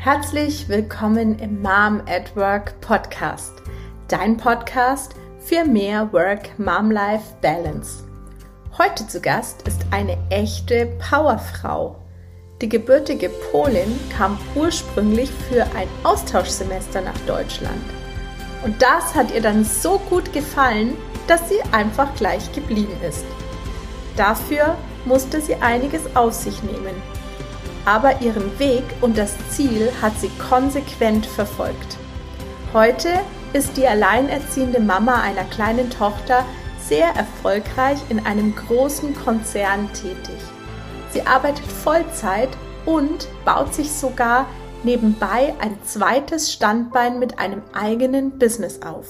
Herzlich willkommen im Mom at Work Podcast, dein Podcast für mehr Work-Mom-Life-Balance. Heute zu Gast ist eine echte Powerfrau. Die gebürtige Polin kam ursprünglich für ein Austauschsemester nach Deutschland. Und das hat ihr dann so gut gefallen, dass sie einfach gleich geblieben ist. Dafür musste sie einiges auf sich nehmen aber ihren Weg und das Ziel hat sie konsequent verfolgt. Heute ist die alleinerziehende Mama einer kleinen Tochter sehr erfolgreich in einem großen Konzern tätig. Sie arbeitet Vollzeit und baut sich sogar nebenbei ein zweites Standbein mit einem eigenen Business auf.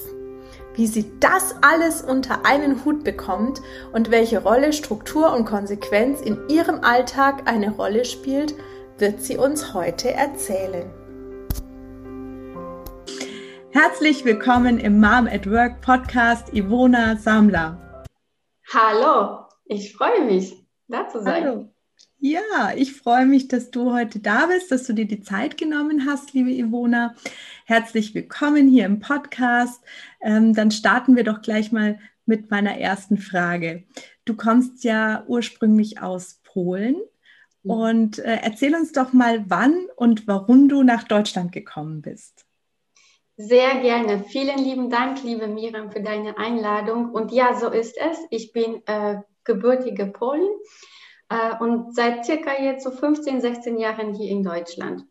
Wie sie das alles unter einen Hut bekommt und welche Rolle Struktur und Konsequenz in ihrem Alltag eine Rolle spielt, wird sie uns heute erzählen. Herzlich willkommen im Mom at Work Podcast, Ivona Samler. Hallo, ich freue mich, da zu sein. Hallo. Ja, ich freue mich, dass du heute da bist, dass du dir die Zeit genommen hast, liebe Ivona. Herzlich willkommen hier im Podcast. Ähm, dann starten wir doch gleich mal mit meiner ersten Frage. Du kommst ja ursprünglich aus Polen Mhm. Und äh, erzähl uns doch mal, wann und warum du nach Deutschland gekommen bist. Sehr gerne. Vielen lieben Dank, liebe Miriam, für deine Einladung. Und ja, so ist es. Ich bin äh, gebürtige Polin äh, und seit circa jetzt so 15, 16 Jahren hier in Deutschland.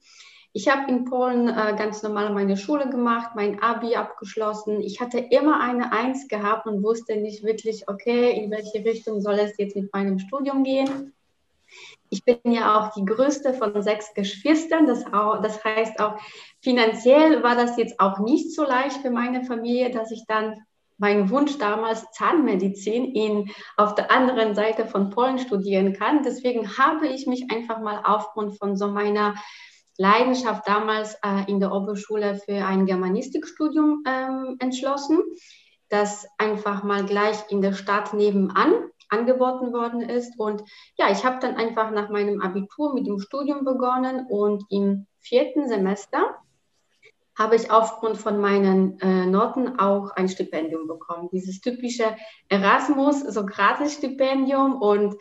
Ich habe in Polen äh, ganz normal meine Schule gemacht, mein Abi abgeschlossen. Ich hatte immer eine Eins gehabt und wusste nicht wirklich, okay, in welche Richtung soll es jetzt mit meinem Studium gehen. Ich bin ja auch die größte von sechs Geschwistern. Das, auch, das heißt auch, finanziell war das jetzt auch nicht so leicht für meine Familie, dass ich dann meinen Wunsch damals Zahnmedizin in, auf der anderen Seite von Polen studieren kann. Deswegen habe ich mich einfach mal aufgrund von so meiner Leidenschaft damals äh, in der Oberschule für ein Germanistikstudium ähm, entschlossen, das einfach mal gleich in der Stadt nebenan angeboten worden ist. Und ja, ich habe dann einfach nach meinem Abitur mit dem Studium begonnen und im vierten Semester habe ich aufgrund von meinen äh, Noten auch ein Stipendium bekommen. Dieses typische Erasmus, so Gratis-Stipendium. Und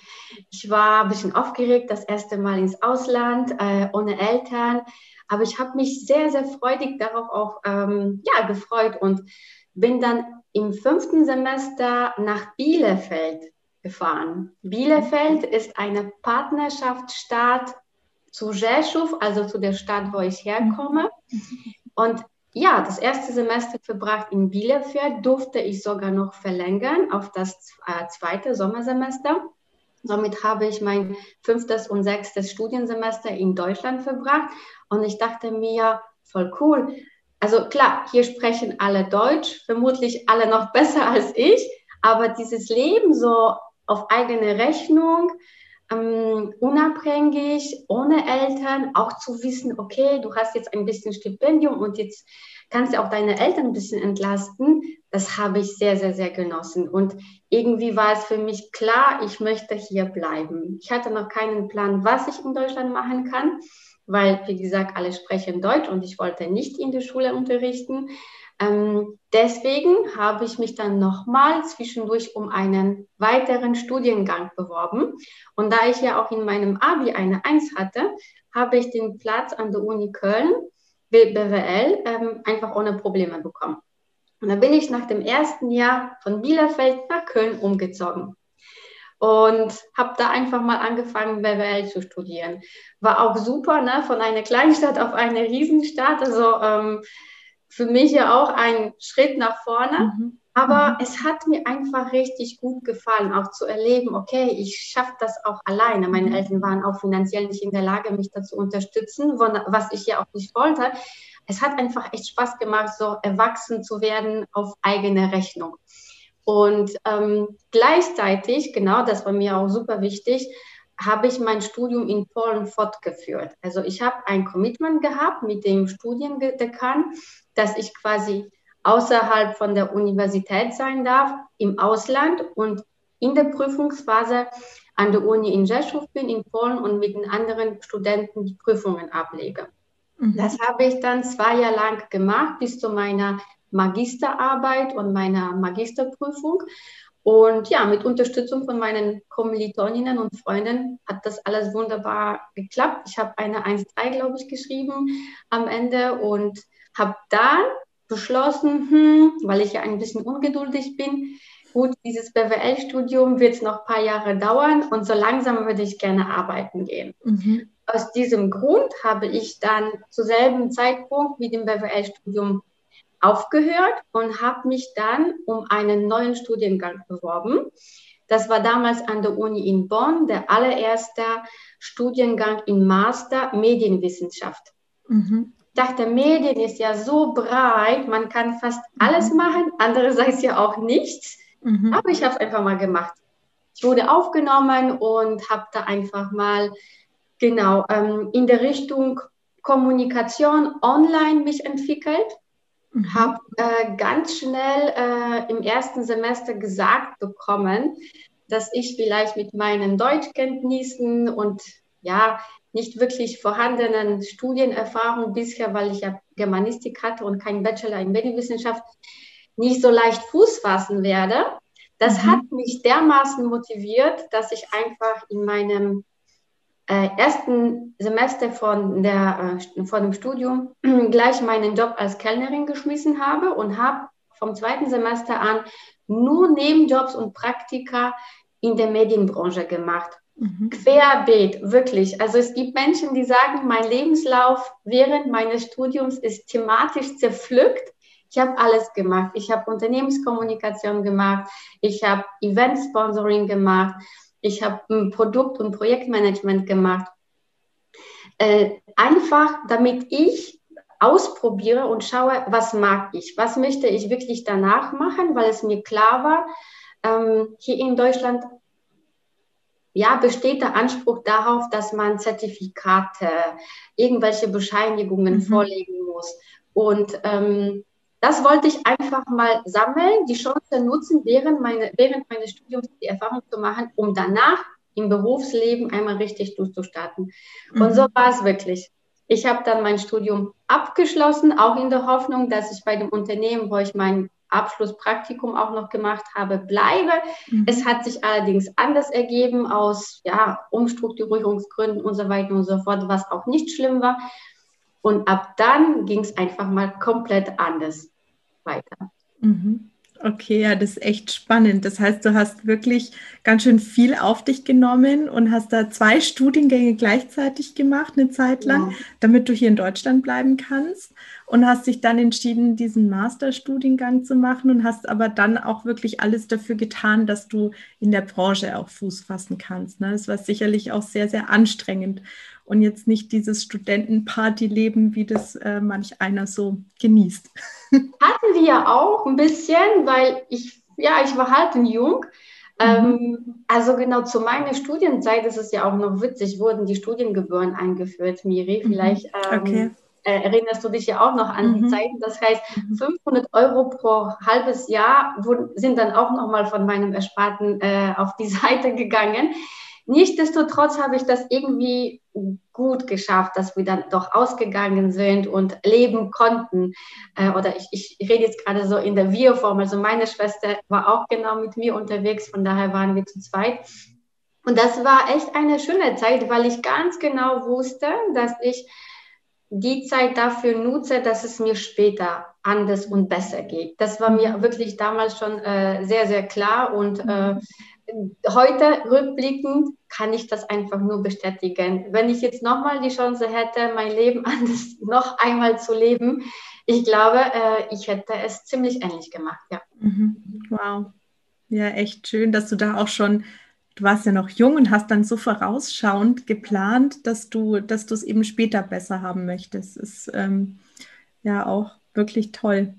ich war ein bisschen aufgeregt, das erste Mal ins Ausland, äh, ohne Eltern. Aber ich habe mich sehr, sehr freudig darauf auch ähm, ja, gefreut und bin dann im fünften Semester nach Bielefeld gefahren. Bielefeld ist eine Partnerschaftsstadt zu Rzeszów, also zu der Stadt, wo ich herkomme. Und ja, das erste Semester verbracht in Bielefeld durfte ich sogar noch verlängern auf das äh, zweite Sommersemester. Somit habe ich mein fünftes und sechstes Studiensemester in Deutschland verbracht und ich dachte mir, voll cool. Also klar, hier sprechen alle Deutsch, vermutlich alle noch besser als ich, aber dieses Leben so auf eigene Rechnung, ähm, unabhängig, ohne Eltern, auch zu wissen, okay, du hast jetzt ein bisschen Stipendium und jetzt kannst du auch deine Eltern ein bisschen entlasten, das habe ich sehr, sehr, sehr genossen. Und irgendwie war es für mich klar, ich möchte hier bleiben. Ich hatte noch keinen Plan, was ich in Deutschland machen kann, weil, wie gesagt, alle sprechen Deutsch und ich wollte nicht in der Schule unterrichten. Ähm, deswegen habe ich mich dann nochmal zwischendurch um einen weiteren Studiengang beworben. Und da ich ja auch in meinem Abi eine Eins hatte, habe ich den Platz an der Uni Köln, BWL, ähm, einfach ohne Probleme bekommen. Und dann bin ich nach dem ersten Jahr von Bielefeld nach Köln umgezogen und habe da einfach mal angefangen, BWL zu studieren. War auch super, ne? von einer Kleinstadt auf eine Riesenstadt. Also ähm, für mich ja auch ein Schritt nach vorne. Mhm. Aber mhm. es hat mir einfach richtig gut gefallen, auch zu erleben, okay, ich schaffe das auch alleine. Meine mhm. Eltern waren auch finanziell nicht in der Lage, mich dazu zu unterstützen, was ich ja auch nicht wollte. Es hat einfach echt Spaß gemacht, so erwachsen zu werden auf eigene Rechnung. Und ähm, gleichzeitig, genau, das war mir auch super wichtig, habe ich mein Studium in Polen fortgeführt. Also ich habe ein Commitment gehabt mit dem Studiendekan, dass ich quasi außerhalb von der Universität sein darf, im Ausland und in der Prüfungsphase an der Uni in Rzeszów bin, in Polen und mit den anderen Studenten die Prüfungen ablege. Mhm. Das habe ich dann zwei Jahre lang gemacht, bis zu meiner Magisterarbeit und meiner Magisterprüfung. Und ja, mit Unterstützung von meinen Kommilitoninnen und Freunden hat das alles wunderbar geklappt. Ich habe eine 1.3, glaube ich, geschrieben am Ende und habe dann beschlossen, hm, weil ich ja ein bisschen ungeduldig bin, gut, dieses BWL-Studium wird noch ein paar Jahre dauern und so langsam würde ich gerne arbeiten gehen. Mhm. Aus diesem Grund habe ich dann zu selben Zeitpunkt mit dem BWL-Studium aufgehört und habe mich dann um einen neuen Studiengang beworben. Das war damals an der Uni in Bonn, der allererste Studiengang im Master Medienwissenschaft. Mhm. Ich dachte, Medien ist ja so breit, man kann fast alles mhm. machen, andererseits ja auch nichts. Mhm. Aber ich habe es einfach mal gemacht. Ich wurde aufgenommen und habe da einfach mal genau ähm, in der Richtung Kommunikation online mich entwickelt. Mhm. Habe äh, ganz schnell äh, im ersten Semester gesagt bekommen, dass ich vielleicht mit meinen Deutschkenntnissen und ja, nicht wirklich vorhandenen Studienerfahrungen bisher, weil ich ja Germanistik hatte und keinen Bachelor in Medienwissenschaft, nicht so leicht Fuß fassen werde. Das mhm. hat mich dermaßen motiviert, dass ich einfach in meinem äh, ersten Semester von, der, äh, von dem Studium gleich meinen Job als Kellnerin geschmissen habe und habe vom zweiten Semester an nur Nebenjobs und Praktika in der Medienbranche gemacht. Mhm. Querbeet, wirklich. Also es gibt Menschen, die sagen, mein Lebenslauf während meines Studiums ist thematisch zerpflückt. Ich habe alles gemacht. Ich habe Unternehmenskommunikation gemacht. Ich habe Event-Sponsoring gemacht. Ich habe ein Produkt- und Projektmanagement gemacht. Äh, einfach, damit ich ausprobiere und schaue, was mag ich, was möchte ich wirklich danach machen, weil es mir klar war, ähm, hier in Deutschland ja, besteht der Anspruch darauf, dass man Zertifikate, irgendwelche Bescheinigungen mhm. vorlegen muss. Und ähm, das wollte ich einfach mal sammeln, die Chance nutzen, während, meine, während meines Studiums die Erfahrung zu machen, um danach im Berufsleben einmal richtig durchzustarten. Mhm. Und so war es wirklich. Ich habe dann mein Studium abgeschlossen, auch in der Hoffnung, dass ich bei dem Unternehmen, wo ich mein Abschlusspraktikum auch noch gemacht habe, bleibe. Mhm. Es hat sich allerdings anders ergeben aus ja, Umstrukturierungsgründen und so weiter und so fort, was auch nicht schlimm war. Und ab dann ging es einfach mal komplett anders weiter. Mhm. Okay, ja, das ist echt spannend. Das heißt, du hast wirklich ganz schön viel auf dich genommen und hast da zwei Studiengänge gleichzeitig gemacht, eine Zeit lang, ja. damit du hier in Deutschland bleiben kannst. Und hast dich dann entschieden, diesen Masterstudiengang zu machen und hast aber dann auch wirklich alles dafür getan, dass du in der Branche auch Fuß fassen kannst. Ne? Das war sicherlich auch sehr, sehr anstrengend und jetzt nicht dieses Studentenpartyleben, wie das äh, manch einer so genießt. Hatten wir auch ein bisschen, weil ich, ja, ich war halt ein Jung. Ähm, mhm. also genau zu meiner Studienzeit ist es ja auch noch witzig, wurden die Studiengebühren eingeführt, Miri. Mhm. Vielleicht ähm, okay. äh, erinnerst du dich ja auch noch an mhm. die Zeiten. Das heißt, 500 mhm. Euro pro halbes Jahr wurden, sind dann auch nochmal von meinem Ersparten äh, auf die Seite gegangen. Nichtsdestotrotz habe ich das irgendwie gut geschafft, dass wir dann doch ausgegangen sind und leben konnten. Äh, oder ich, ich rede jetzt gerade so in der Wir-Form. Also meine Schwester war auch genau mit mir unterwegs, von daher waren wir zu zweit. Und das war echt eine schöne Zeit, weil ich ganz genau wusste, dass ich die Zeit dafür nutze, dass es mir später anders und besser geht. Das war mir wirklich damals schon äh, sehr, sehr klar und äh, heute rückblickend kann ich das einfach nur bestätigen. Wenn ich jetzt nochmal die Chance hätte, mein Leben anders noch einmal zu leben, ich glaube, äh, ich hätte es ziemlich ähnlich gemacht, ja. Mhm. Wow. Ja, echt schön, dass du da auch schon, du warst ja noch jung und hast dann so vorausschauend geplant, dass du, dass du es eben später besser haben möchtest. Ist ähm, ja auch wirklich toll.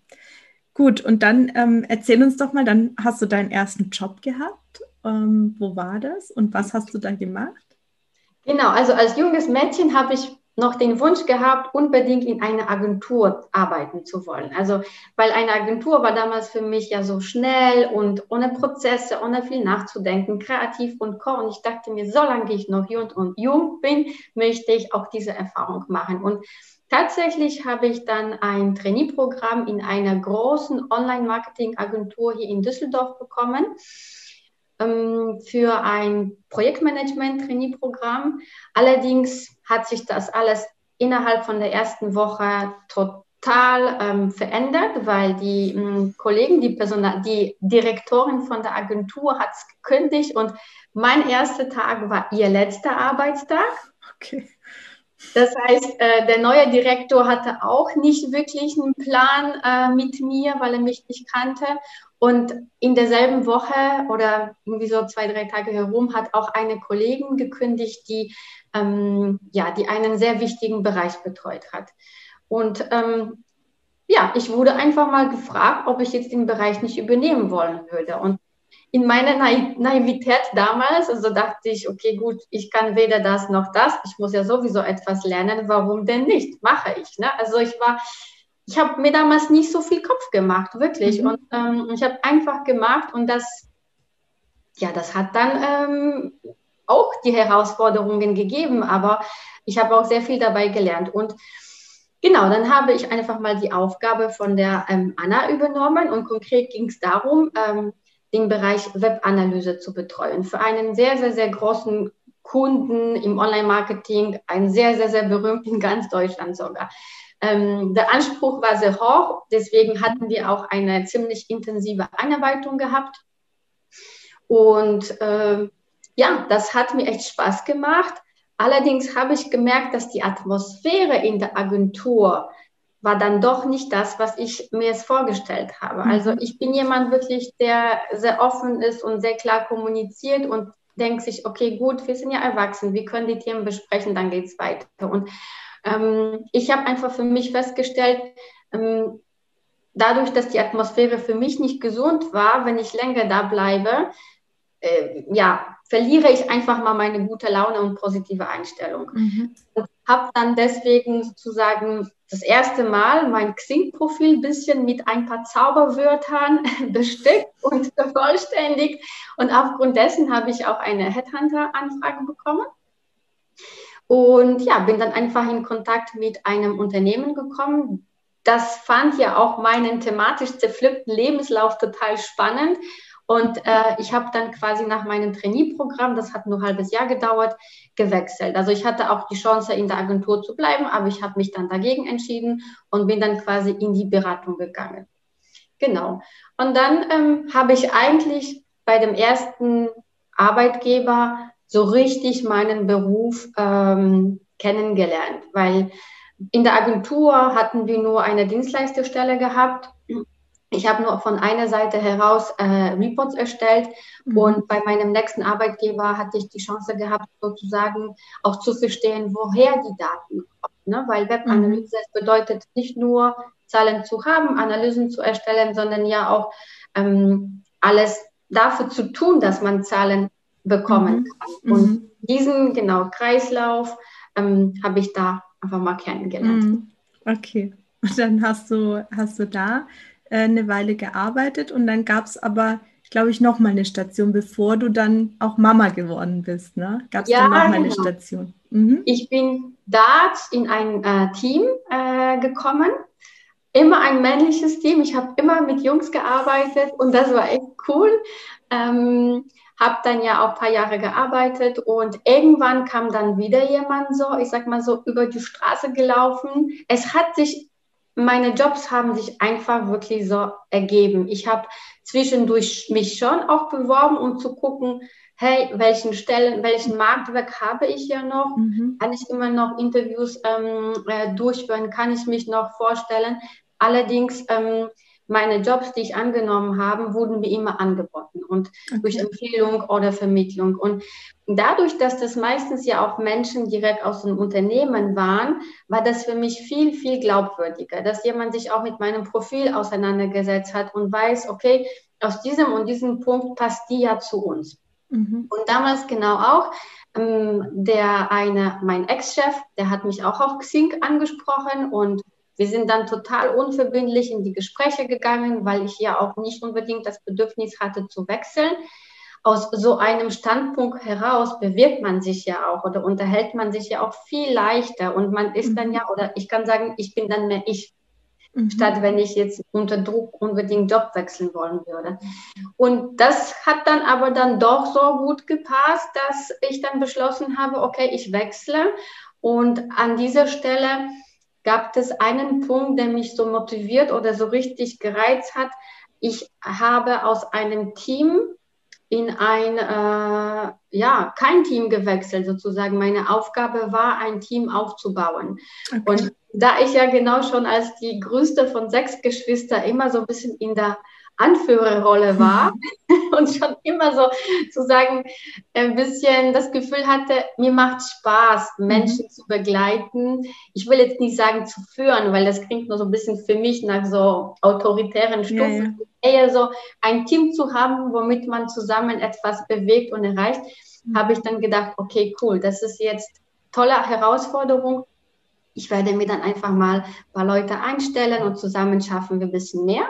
Gut, und dann ähm, erzähl uns doch mal, dann hast du deinen ersten Job gehabt ähm, wo war das und was hast du da gemacht? Genau, also als junges Mädchen habe ich noch den Wunsch gehabt, unbedingt in einer Agentur arbeiten zu wollen. Also, weil eine Agentur war damals für mich ja so schnell und ohne Prozesse, ohne viel nachzudenken, kreativ und co. Und ich dachte mir, solange ich noch jung und jung bin, möchte ich auch diese Erfahrung machen. Und tatsächlich habe ich dann ein Trainee-Programm in einer großen Online-Marketing-Agentur hier in Düsseldorf bekommen ähm, für ein Projektmanagement-Trainee-Programm. Allerdings hat sich das alles innerhalb von der ersten Woche total ähm, verändert, weil die ähm, Kollegen, die Personal, die Direktorin von der Agentur hat es gekündigt und mein erster Tag war ihr letzter Arbeitstag. Okay. Das heißt, äh, der neue Direktor hatte auch nicht wirklich einen Plan äh, mit mir, weil er mich nicht kannte. Und in derselben Woche oder irgendwie so zwei, drei Tage herum hat auch eine Kollegin gekündigt, die, ähm, ja, die einen sehr wichtigen Bereich betreut hat. Und ähm, ja, ich wurde einfach mal gefragt, ob ich jetzt den Bereich nicht übernehmen wollen würde. Und in meiner Naivität damals, also dachte ich, okay, gut, ich kann weder das noch das, ich muss ja sowieso etwas lernen, warum denn nicht? Mache ich. Ne? Also ich war, ich habe mir damals nicht so viel Kopf gemacht, wirklich. Mhm. Und ähm, ich habe einfach gemacht und das, ja, das hat dann ähm, auch die Herausforderungen gegeben, aber ich habe auch sehr viel dabei gelernt. Und Genau, dann habe ich einfach mal die Aufgabe von der ähm, Anna übernommen und konkret ging es darum, ähm, den Bereich Webanalyse zu betreuen. Für einen sehr, sehr, sehr großen Kunden im Online-Marketing, einen sehr, sehr, sehr berühmten in ganz Deutschland sogar. Ähm, der Anspruch war sehr hoch, deswegen hatten wir auch eine ziemlich intensive Einarbeitung gehabt. Und äh, ja, das hat mir echt Spaß gemacht. Allerdings habe ich gemerkt, dass die Atmosphäre in der Agentur war dann doch nicht das, was ich mir es vorgestellt habe. Mhm. Also ich bin jemand wirklich, der sehr offen ist und sehr klar kommuniziert und denkt sich, okay, gut, wir sind ja erwachsen, wir können die Themen besprechen, dann geht es weiter. Und ähm, ich habe einfach für mich festgestellt, ähm, dadurch, dass die Atmosphäre für mich nicht gesund war, wenn ich länger da bleibe, äh, ja, verliere ich einfach mal meine gute Laune und positive Einstellung. Mhm. Und habe dann deswegen sozusagen das erste Mal mein Xing-Profil ein bisschen mit ein paar Zauberwörtern bestückt und vervollständigt. Und aufgrund dessen habe ich auch eine Headhunter-Anfrage bekommen. Und ja, bin dann einfach in Kontakt mit einem Unternehmen gekommen. Das fand ja auch meinen thematisch zerpflückten Lebenslauf total spannend und äh, ich habe dann quasi nach meinem Trainee-Programm, das hat nur ein halbes Jahr gedauert, gewechselt. Also ich hatte auch die Chance, in der Agentur zu bleiben, aber ich habe mich dann dagegen entschieden und bin dann quasi in die Beratung gegangen. Genau. Und dann ähm, habe ich eigentlich bei dem ersten Arbeitgeber so richtig meinen Beruf ähm, kennengelernt, weil in der Agentur hatten wir nur eine Dienstleisterstelle gehabt ich habe nur von einer Seite heraus äh, Reports erstellt mhm. und bei meinem nächsten Arbeitgeber hatte ich die Chance gehabt, sozusagen auch zu verstehen, woher die Daten kommen. Ne? Weil Webanalyse mhm. bedeutet nicht nur Zahlen zu haben, Analysen zu erstellen, sondern ja auch ähm, alles dafür zu tun, dass man Zahlen bekommen mhm. kann. Und mhm. diesen genau Kreislauf ähm, habe ich da einfach mal kennengelernt. Mhm. Okay. Und dann hast du, hast du da äh, eine Weile gearbeitet und dann gab es aber, glaube ich, noch mal eine Station, bevor du dann auch Mama geworden bist. Ne? Gab es ja, dann noch mal genau. eine Station? Mhm. Ich bin da in ein äh, Team äh, gekommen, immer ein männliches Team. Ich habe immer mit Jungs gearbeitet und das war echt cool. Ähm, habe dann ja auch ein paar Jahre gearbeitet und irgendwann kam dann wieder jemand so, ich sag mal so, über die Straße gelaufen. Es hat sich meine Jobs haben sich einfach wirklich so ergeben. Ich habe zwischendurch mich schon auch beworben, um zu gucken, hey, welchen Stellen, welchen Marktwerk habe ich ja noch? Mhm. Kann ich immer noch Interviews ähm, äh, durchführen? Kann ich mich noch vorstellen? Allerdings ähm, meine Jobs, die ich angenommen habe, wurden mir immer angeboten und okay. durch Empfehlung oder Vermittlung. Und dadurch, dass das meistens ja auch Menschen direkt aus dem Unternehmen waren, war das für mich viel, viel glaubwürdiger, dass jemand sich auch mit meinem Profil auseinandergesetzt hat und weiß, okay, aus diesem und diesem Punkt passt die ja zu uns. Mhm. Und damals genau auch, ähm, der eine, mein Ex-Chef, der hat mich auch auf Xing angesprochen und wir sind dann total unverbindlich in die Gespräche gegangen, weil ich ja auch nicht unbedingt das Bedürfnis hatte zu wechseln. aus so einem Standpunkt heraus bewirkt man sich ja auch oder unterhält man sich ja auch viel leichter und man ist dann mhm. ja, oder ich kann sagen, ich bin dann mehr ich, mhm. statt wenn ich jetzt unter Druck unbedingt Job wechseln wollen würde. Und das hat dann aber dann doch so gut gepasst, dass ich dann beschlossen habe, okay, ich wechsle und an dieser Stelle gab es einen Punkt, der mich so motiviert oder so richtig gereizt hat. Ich habe aus einem Team in ein, äh, ja, kein Team gewechselt sozusagen. Meine Aufgabe war, ein Team aufzubauen. Okay. Und da ich ja genau schon als die größte von sechs Geschwistern immer so ein bisschen in der Anführerrolle war und schon immer so zu sagen, ein bisschen das Gefühl hatte, mir macht Spaß, mhm. Menschen mhm. zu begleiten. Ich will jetzt nicht sagen zu führen, weil das klingt nur so ein bisschen für mich nach so autoritären Stufen. Ja, ja. Eher so ein Team zu haben, womit man zusammen etwas bewegt und erreicht, mhm. habe ich dann gedacht, okay, cool, das ist jetzt tolle Herausforderung. Ich werde mir dann einfach mal ein paar Leute einstellen und zusammen schaffen wir ein bisschen mehr.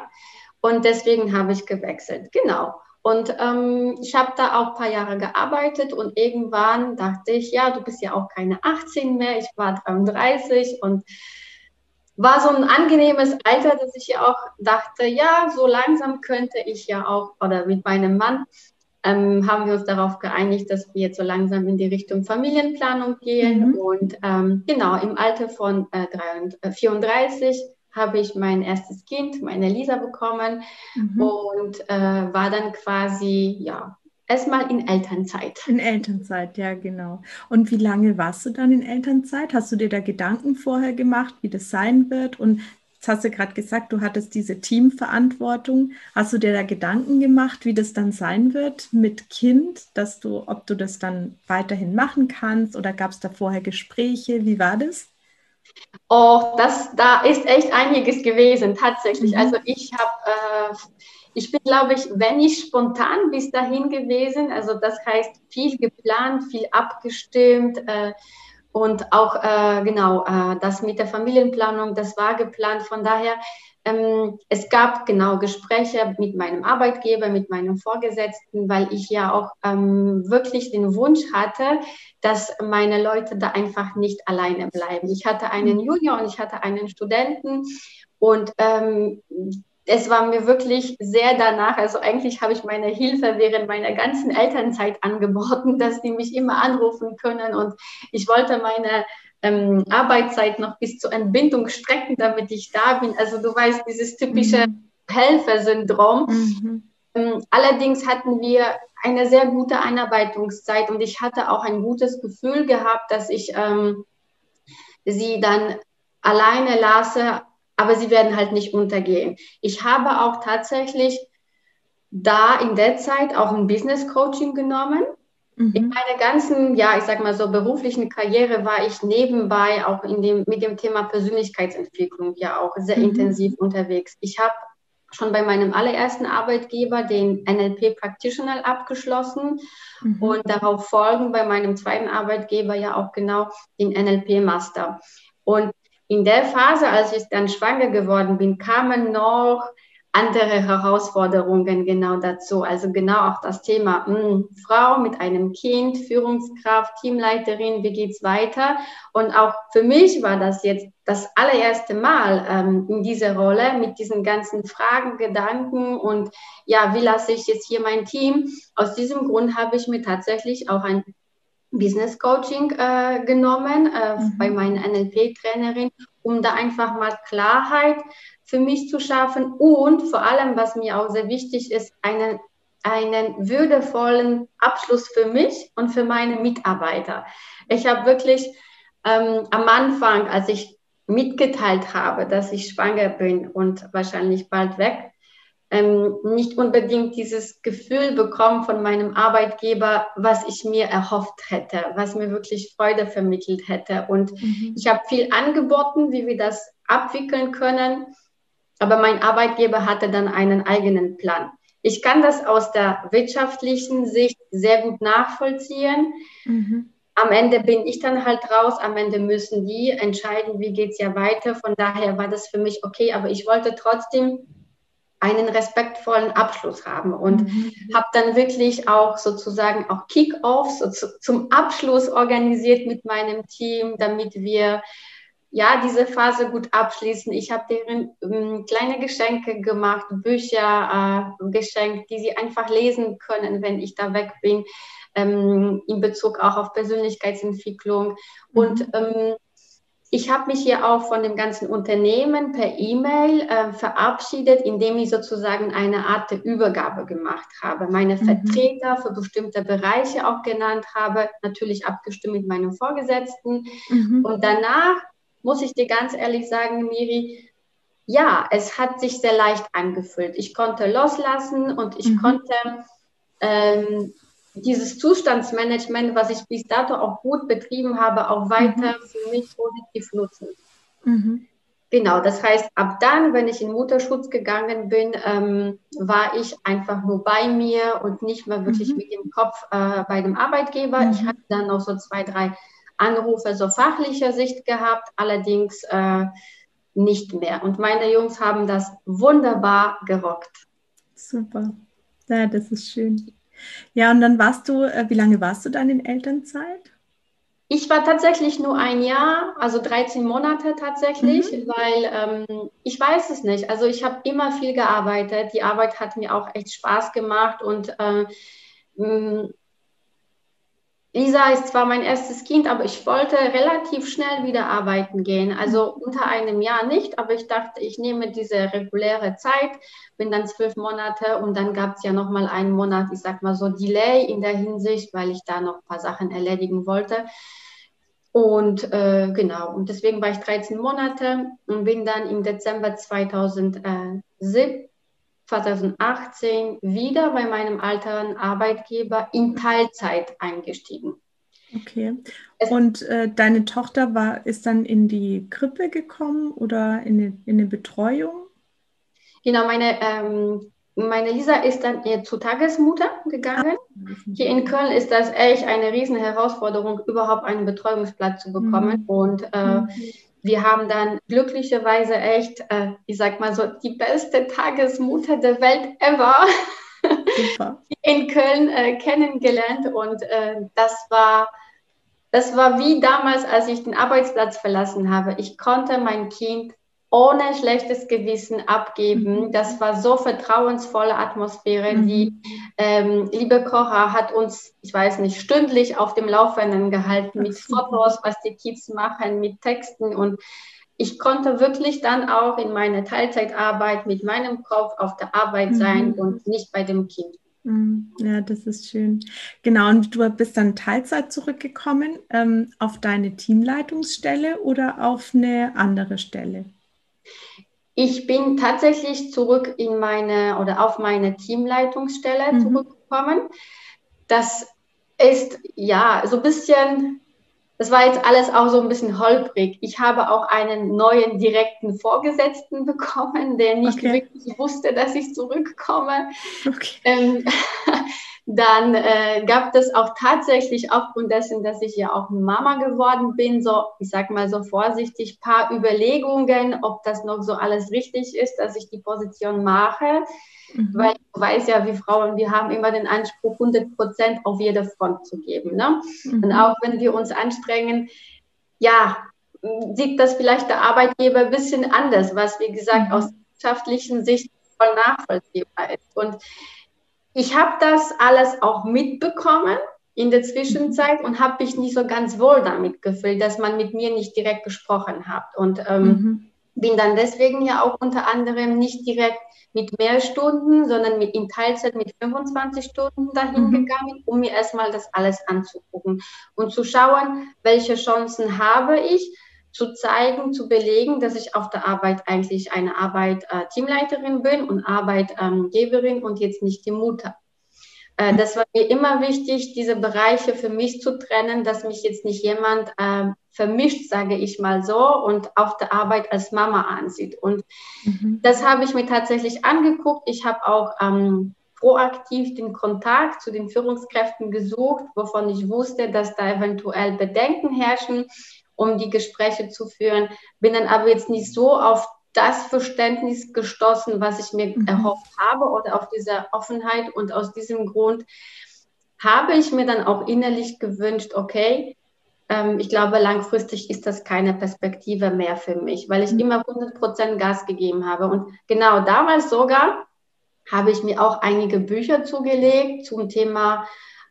Und deswegen habe ich gewechselt. Genau. Und ähm, ich habe da auch ein paar Jahre gearbeitet und irgendwann dachte ich, ja, du bist ja auch keine 18 mehr, ich war 33 und war so ein angenehmes Alter, dass ich ja auch dachte, ja, so langsam könnte ich ja auch, oder mit meinem Mann ähm, haben wir uns darauf geeinigt, dass wir jetzt so langsam in die Richtung Familienplanung gehen. Mhm. Und ähm, genau, im Alter von äh, 33, 34 habe ich mein erstes Kind, meine Lisa, bekommen mhm. und äh, war dann quasi, ja, erstmal in Elternzeit. In Elternzeit, ja, genau. Und wie lange warst du dann in Elternzeit? Hast du dir da Gedanken vorher gemacht, wie das sein wird? Und jetzt hast du gerade gesagt, du hattest diese Teamverantwortung. Hast du dir da Gedanken gemacht, wie das dann sein wird mit Kind, dass du, ob du das dann weiterhin machen kannst oder gab es da vorher Gespräche? Wie war das? Oh, das, da ist echt einiges gewesen, tatsächlich. Mhm. Also ich habe, äh, ich bin, glaube ich, wenn nicht spontan bis dahin gewesen, also das heißt viel geplant, viel abgestimmt äh, und auch, äh, genau, äh, das mit der Familienplanung, das war geplant. Von daher ähm, es gab genau Gespräche mit meinem Arbeitgeber, mit meinem Vorgesetzten, weil ich ja auch ähm, wirklich den Wunsch hatte, dass meine Leute da einfach nicht alleine bleiben. Ich hatte einen Junior und ich hatte einen Studenten und ähm, es war mir wirklich sehr danach, also eigentlich habe ich meine Hilfe während meiner ganzen Elternzeit angeboten, dass die mich immer anrufen können und ich wollte meine ähm, Arbeitszeit noch bis zur Entbindung strecken, damit ich da bin. Also du weißt, dieses typische mhm. Helfersyndrom. Mhm. Ähm, allerdings hatten wir eine sehr gute Einarbeitungszeit und ich hatte auch ein gutes Gefühl gehabt, dass ich ähm, sie dann alleine lasse, aber sie werden halt nicht untergehen. Ich habe auch tatsächlich da in der Zeit auch ein Business Coaching genommen Mhm. In meiner ganzen, ja, ich sag mal so beruflichen Karriere war ich nebenbei auch in dem, mit dem Thema Persönlichkeitsentwicklung ja auch sehr mhm. intensiv unterwegs. Ich habe schon bei meinem allerersten Arbeitgeber den NLP Practitioner abgeschlossen mhm. und darauf folgen bei meinem zweiten Arbeitgeber ja auch genau den NLP Master. Und in der Phase, als ich dann schwanger geworden bin, kamen noch andere Herausforderungen genau dazu. Also genau auch das Thema mh, hm, Frau mit einem Kind, Führungskraft, Teamleiterin, wie geht's weiter? Und auch für mich war das jetzt das allererste Mal ähm, in dieser Rolle mit diesen ganzen Fragen, Gedanken und ja, wie lasse ich jetzt hier mein Team? Aus diesem Grund habe ich mir tatsächlich auch ein Business Coaching äh, genommen äh, mhm. bei meiner NLP-Trainerin, um da einfach mal Klarheit für mich zu schaffen und vor allem, was mir auch sehr wichtig ist, einen, einen würdevollen Abschluss für mich und für meine Mitarbeiter. Ich habe wirklich ähm, am Anfang, als ich mitgeteilt habe, dass ich schwanger bin und wahrscheinlich bald weg, ähm, nicht unbedingt dieses Gefühl bekommen von meinem Arbeitgeber, was ich mir erhofft hätte, was mir wirklich Freude vermittelt hätte. Und mhm. ich habe viel angeboten, wie wir das abwickeln können. Aber mein Arbeitgeber hatte dann einen eigenen Plan. Ich kann das aus der wirtschaftlichen Sicht sehr gut nachvollziehen. Mhm. Am Ende bin ich dann halt raus, am Ende müssen die entscheiden, wie geht es ja weiter. Von daher war das für mich okay, aber ich wollte trotzdem einen respektvollen Abschluss haben und mhm. habe dann wirklich auch sozusagen auch Kick-offs so zu, zum Abschluss organisiert mit meinem Team, damit wir ja diese Phase gut abschließen. Ich habe deren ähm, kleine Geschenke gemacht, Bücher äh, geschenkt, die sie einfach lesen können, wenn ich da weg bin, ähm, in Bezug auch auf Persönlichkeitsentwicklung mhm. und ähm, ich habe mich hier auch von dem ganzen Unternehmen per E-Mail äh, verabschiedet, indem ich sozusagen eine Art der Übergabe gemacht habe, meine mhm. Vertreter für bestimmte Bereiche auch genannt habe, natürlich abgestimmt mit meinem Vorgesetzten. Mhm. Und danach muss ich dir ganz ehrlich sagen, Miri, ja, es hat sich sehr leicht angefühlt. Ich konnte loslassen und ich mhm. konnte ähm, dieses Zustandsmanagement, was ich bis dato auch gut betrieben habe, auch weiter mhm. für mich positiv nutzen. Mhm. Genau, das heißt, ab dann, wenn ich in Mutterschutz gegangen bin, ähm, war ich einfach nur bei mir und nicht mehr wirklich mhm. mit dem Kopf äh, bei dem Arbeitgeber. Ich mhm. hatte dann noch so zwei, drei Anrufe so fachlicher Sicht gehabt, allerdings äh, nicht mehr. Und meine Jungs haben das wunderbar gerockt. Super. Ja, das ist schön. Ja, und dann warst du, äh, wie lange warst du dann in Elternzeit? Ich war tatsächlich nur ein Jahr, also 13 Monate tatsächlich, mhm. weil ähm, ich weiß es nicht. Also ich habe immer viel gearbeitet. Die Arbeit hat mir auch echt Spaß gemacht und äh, Lisa ist zwar mein erstes Kind, aber ich wollte relativ schnell wieder arbeiten gehen. Also unter einem Jahr nicht, aber ich dachte, ich nehme diese reguläre Zeit, bin dann zwölf Monate und dann gab es ja noch mal einen Monat, ich sag mal so Delay in der Hinsicht, weil ich da noch ein paar Sachen erledigen wollte. Und äh, genau, und deswegen war ich 13 Monate und bin dann im Dezember 2007 2018 wieder bei meinem alten Arbeitgeber in Teilzeit eingestiegen. Okay. Und äh, deine Tochter war, ist dann in die Krippe gekommen oder in, die, in eine Betreuung? Genau, meine, ähm, meine Lisa ist dann zur Tagesmutter gegangen. Ah, Hier in Köln ist das echt eine riesen Herausforderung, überhaupt einen Betreuungsplatz zu bekommen. Mhm. Und äh, mhm wir haben dann glücklicherweise echt, äh, ich sag mal so, die beste Tagesmutter der Welt ever in Köln äh, kennengelernt und äh, das war das war wie damals, als ich den Arbeitsplatz verlassen habe. Ich konnte mein Kind ohne schlechtes Gewissen abgeben. Mhm. Das war so vertrauensvolle Atmosphäre. Mhm. Die ähm, liebe Kocher hat uns, ich weiß nicht, stündlich auf dem Laufenden gehalten mit Fotos, was die Kids machen, mit Texten und ich konnte wirklich dann auch in meiner Teilzeitarbeit mit meinem Kopf auf der Arbeit sein mhm. und nicht bei dem Kind. Mhm. Ja, das ist schön. Genau, und du bist dann Teilzeit zurückgekommen ähm, auf deine Teamleitungsstelle oder auf eine andere Stelle? Ich bin tatsächlich zurück in meine oder auf meine Teamleitungsstelle mhm. zurückgekommen. Das ist ja so ein bisschen, das war jetzt alles auch so ein bisschen holprig. Ich habe auch einen neuen direkten Vorgesetzten bekommen, der nicht okay. wirklich wusste, dass ich zurückkomme. Okay. Ähm, dann äh, gab es auch tatsächlich aufgrund dessen, dass ich ja auch Mama geworden bin, so, ich sag mal so vorsichtig, paar Überlegungen, ob das noch so alles richtig ist, dass ich die Position mache. Mhm. Weil du weißt ja, wie Frauen, wir haben immer den Anspruch, 100 Prozent auf jeder Front zu geben. Ne? Mhm. Und auch wenn wir uns anstrengen, ja, sieht das vielleicht der Arbeitgeber ein bisschen anders, was, wie gesagt, mhm. aus wirtschaftlichen Sicht voll nachvollziehbar ist. Und ich habe das alles auch mitbekommen in der Zwischenzeit und habe mich nicht so ganz wohl damit gefühlt, dass man mit mir nicht direkt gesprochen hat. Und ähm, mhm. bin dann deswegen ja auch unter anderem nicht direkt mit mehr Stunden, sondern mit in Teilzeit mit 25 Stunden dahin mhm. gegangen, um mir erstmal das alles anzugucken und zu schauen, welche Chancen habe ich, zu zeigen, zu belegen, dass ich auf der Arbeit eigentlich eine Arbeit äh, Teamleiterin bin und Arbeitgeberin ähm, und jetzt nicht die Mutter. Äh, das war mir immer wichtig, diese Bereiche für mich zu trennen, dass mich jetzt nicht jemand äh, vermischt, sage ich mal so, und auf der Arbeit als Mama ansieht. Und mhm. das habe ich mir tatsächlich angeguckt. Ich habe auch ähm, proaktiv den Kontakt zu den Führungskräften gesucht, wovon ich wusste, dass da eventuell Bedenken herrschen um die Gespräche zu führen. Bin dann aber jetzt nicht so auf das Verständnis gestoßen, was ich mir mhm. erhofft habe oder auf diese Offenheit. Und aus diesem Grund habe ich mir dann auch innerlich gewünscht, okay, ähm, ich glaube, langfristig ist das keine Perspektive mehr für mich, weil ich mhm. immer 100% Gas gegeben habe. Und genau damals sogar habe ich mir auch einige Bücher zugelegt zum Thema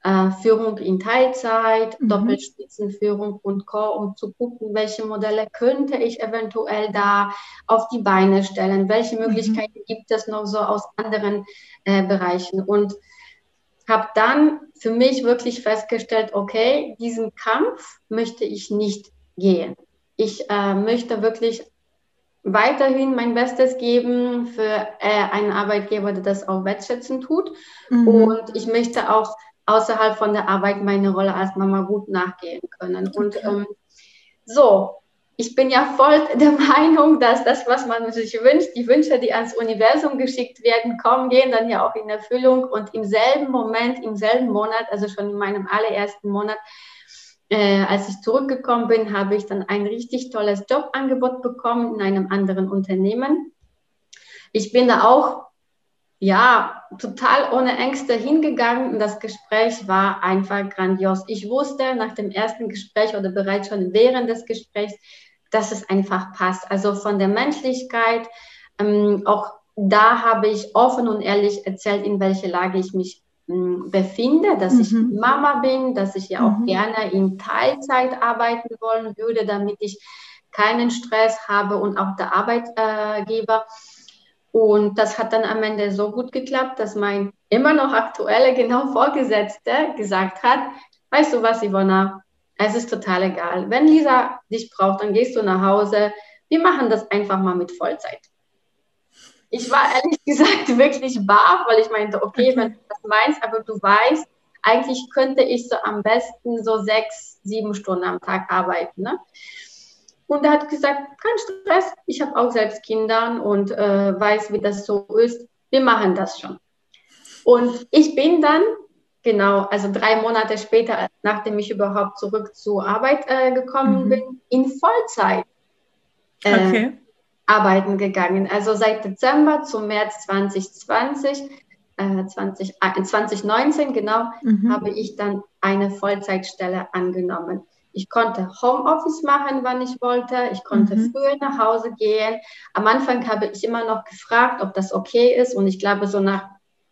äh, Führung in Teilzeit, mhm. Doppelspitzenführung und Co., um zu gucken, welche Modelle könnte ich eventuell da auf die Beine stellen, welche mhm. Möglichkeiten mhm. gibt es noch so aus anderen äh, Bereichen. Und habe dann für mich wirklich festgestellt, okay, diesen Kampf möchte ich nicht gehen. Ich äh, möchte wirklich weiterhin mein Bestes geben für äh, einen Arbeitgeber, der das auch wertschätzen tut. Mhm. Und ich möchte auch außerhalb von der Arbeit meine Rolle als Mama gut nachgehen können. Und ähm, so, ich bin ja voll der Meinung, dass das, was man sich wünscht, die Wünsche, die ans Universum geschickt werden, kommen, gehen dann ja auch in Erfüllung. Und im selben Moment, im selben Monat, also schon in meinem allerersten Monat, äh, als ich zurückgekommen bin, habe ich dann ein richtig tolles Jobangebot bekommen in einem anderen Unternehmen. Ich bin da auch ja, total ohne Ängste hingegangen und das Gespräch war einfach grandios. Ich wusste nach dem ersten Gespräch oder bereits schon während des Gesprächs, dass es einfach passt. Also von der Menschlichkeit, ähm, auch da habe ich offen und ehrlich erzählt, in welcher Lage ich mich ähm, befinde, dass mhm. ich Mama bin, dass ich ja auch mhm. gerne in Teilzeit arbeiten wollen würde, damit ich keinen Stress habe und auch der Arbeitgeber. Und das hat dann am Ende so gut geklappt, dass mein immer noch aktuelle, genau Vorgesetzte gesagt hat, weißt du was, Ivona, es ist total egal. Wenn Lisa dich braucht, dann gehst du nach Hause. Wir machen das einfach mal mit Vollzeit. Ich war ehrlich gesagt wirklich baff, weil ich meinte, okay, wenn du das meinst, aber du weißt, eigentlich könnte ich so am besten so sechs, sieben Stunden am Tag arbeiten. Ne? Und er hat gesagt, kein Stress, ich habe auch selbst Kinder und äh, weiß, wie das so ist. Wir machen das schon. Und ich bin dann, genau, also drei Monate später, nachdem ich überhaupt zurück zur Arbeit äh, gekommen mhm. bin, in Vollzeit äh, okay. arbeiten gegangen. Also seit Dezember zum März 2020, äh, 20, 2019 genau, mhm. habe ich dann eine Vollzeitstelle angenommen. Ich konnte Homeoffice machen, wann ich wollte. Ich konnte mhm. früher nach Hause gehen. Am Anfang habe ich immer noch gefragt, ob das okay ist. Und ich glaube, so nach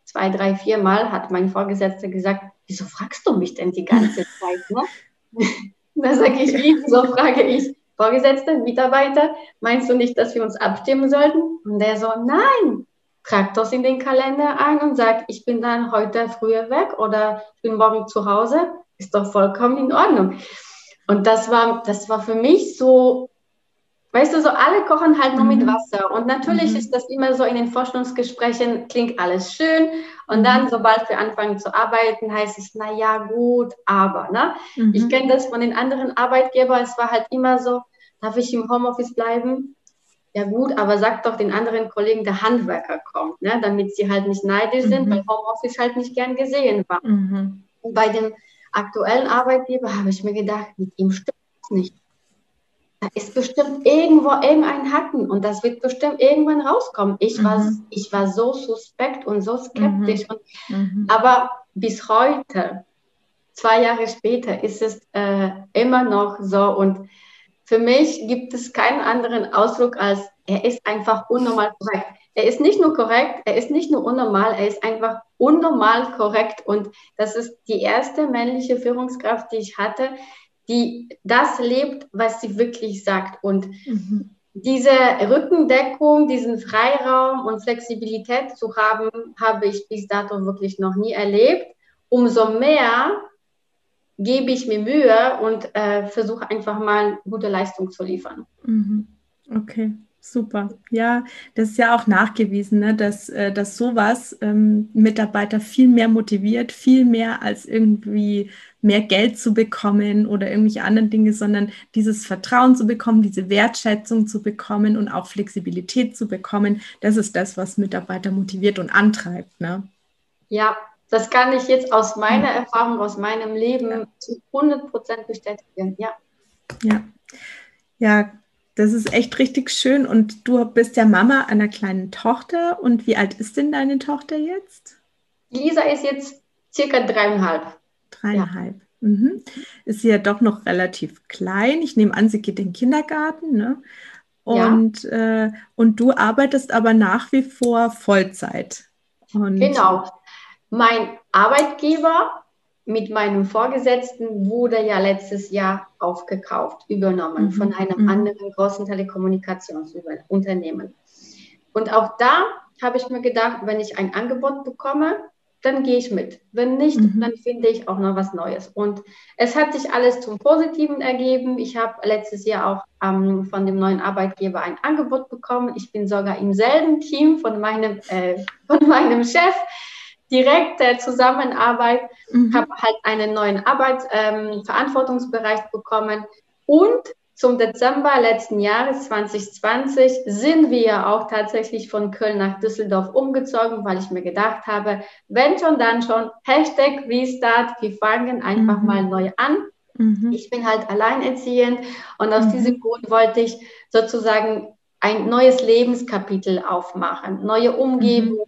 zwei, drei, vier Mal hat mein Vorgesetzter gesagt, wieso fragst du mich denn die ganze Zeit? Ne? da sage ich, wie, so frage ich, Vorgesetzte, Mitarbeiter, meinst du nicht, dass wir uns abstimmen sollten? Und der so, nein, trag das in den Kalender ein und sagt, ich bin dann heute früher weg oder ich bin morgen zu Hause. Ist doch vollkommen in Ordnung. Und das war, das war für mich so, weißt du, so alle kochen halt nur mhm. mit Wasser. Und natürlich mhm. ist das immer so in den Forschungsgesprächen, klingt alles schön. Und dann, mhm. sobald wir anfangen zu arbeiten, heißt es, na ja, gut, aber, ne? Mhm. Ich kenne das von den anderen Arbeitgebern. Es war halt immer so, darf ich im Homeoffice bleiben? Ja gut, aber sag doch den anderen Kollegen, der Handwerker kommt, ne? damit sie halt nicht neidisch sind, mhm. weil Homeoffice halt nicht gern gesehen war. Mhm. Und bei dem aktuellen Arbeitgeber habe ich mir gedacht, mit ihm stimmt es nicht. Da ist bestimmt irgendwo irgendein Hacken und das wird bestimmt irgendwann rauskommen. Ich, mhm. war, ich war so suspekt und so skeptisch. Mhm. Und, mhm. Aber bis heute, zwei Jahre später, ist es äh, immer noch so. Und für mich gibt es keinen anderen Ausdruck als, er ist einfach unnormal korrekt. Er ist nicht nur korrekt, er ist nicht nur unnormal, er ist einfach unnormal korrekt. Und das ist die erste männliche Führungskraft, die ich hatte, die das lebt, was sie wirklich sagt. Und mhm. diese Rückendeckung, diesen Freiraum und Flexibilität zu haben, habe ich bis dato wirklich noch nie erlebt. Umso mehr gebe ich mir Mühe und äh, versuche einfach mal gute Leistung zu liefern. Mhm. Okay. Super. Ja, das ist ja auch nachgewiesen, ne, dass, äh, dass sowas ähm, Mitarbeiter viel mehr motiviert, viel mehr als irgendwie mehr Geld zu bekommen oder irgendwelche anderen Dinge, sondern dieses Vertrauen zu bekommen, diese Wertschätzung zu bekommen und auch Flexibilität zu bekommen, das ist das, was Mitarbeiter motiviert und antreibt. Ne? Ja, das kann ich jetzt aus meiner Erfahrung, aus meinem Leben ja. zu 100 Prozent bestätigen. Ja. Ja. Ja, Das ist echt richtig schön. Und du bist ja Mama einer kleinen Tochter. Und wie alt ist denn deine Tochter jetzt? Lisa ist jetzt circa dreieinhalb. Dreieinhalb. Ja. Mhm. Ist sie ja doch noch relativ klein. Ich nehme an, sie geht in den Kindergarten. Ne? Und, ja. äh, und du arbeitest aber nach wie vor Vollzeit. Und genau. Mein Arbeitgeber mit meinem Vorgesetzten wurde ja letztes Jahr aufgekauft, übernommen mhm. von einem mhm. anderen großen Telekommunikationsunternehmen. Und auch da habe ich mir gedacht, wenn ich ein Angebot bekomme, dann gehe ich mit. Wenn nicht, mhm. dann finde ich auch noch was Neues. Und es hat sich alles zum Positiven ergeben. Ich habe letztes Jahr auch ähm, von dem neuen Arbeitgeber ein Angebot bekommen. Ich bin sogar im selben Team von meinem, äh, von meinem Chef direkte Zusammenarbeit, mhm. habe halt einen neuen Arbeitsverantwortungsbereich ähm, bekommen und zum Dezember letzten Jahres 2020 sind wir auch tatsächlich von Köln nach Düsseldorf umgezogen, weil ich mir gedacht habe, wenn schon, dann schon, Hashtag Restart, wir fangen einfach mhm. mal neu an. Mhm. Ich bin halt alleinerziehend und aus mhm. diesem Grund wollte ich sozusagen ein neues Lebenskapitel aufmachen, neue Umgebung,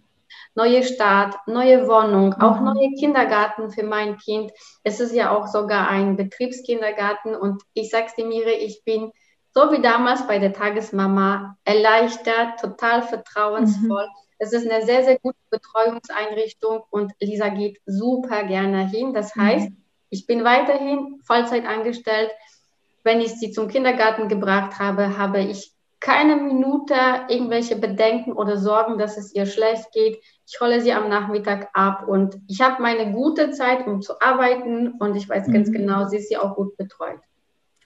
neue Stadt, neue Wohnung, auch mhm. neue Kindergarten für mein Kind. Es ist ja auch sogar ein Betriebskindergarten und ich sag's dir, Mire, ich bin so wie damals bei der Tagesmama erleichtert, total vertrauensvoll. Mhm. Es ist eine sehr, sehr gute Betreuungseinrichtung und Lisa geht super gerne hin. Das mhm. heißt, ich bin weiterhin Vollzeit angestellt. Wenn ich sie zum Kindergarten gebracht habe, habe ich keine Minute irgendwelche Bedenken oder Sorgen, dass es ihr schlecht geht. Ich hole sie am Nachmittag ab und ich habe meine gute Zeit, um zu arbeiten und ich weiß mhm. ganz genau, sie ist ja auch gut betreut.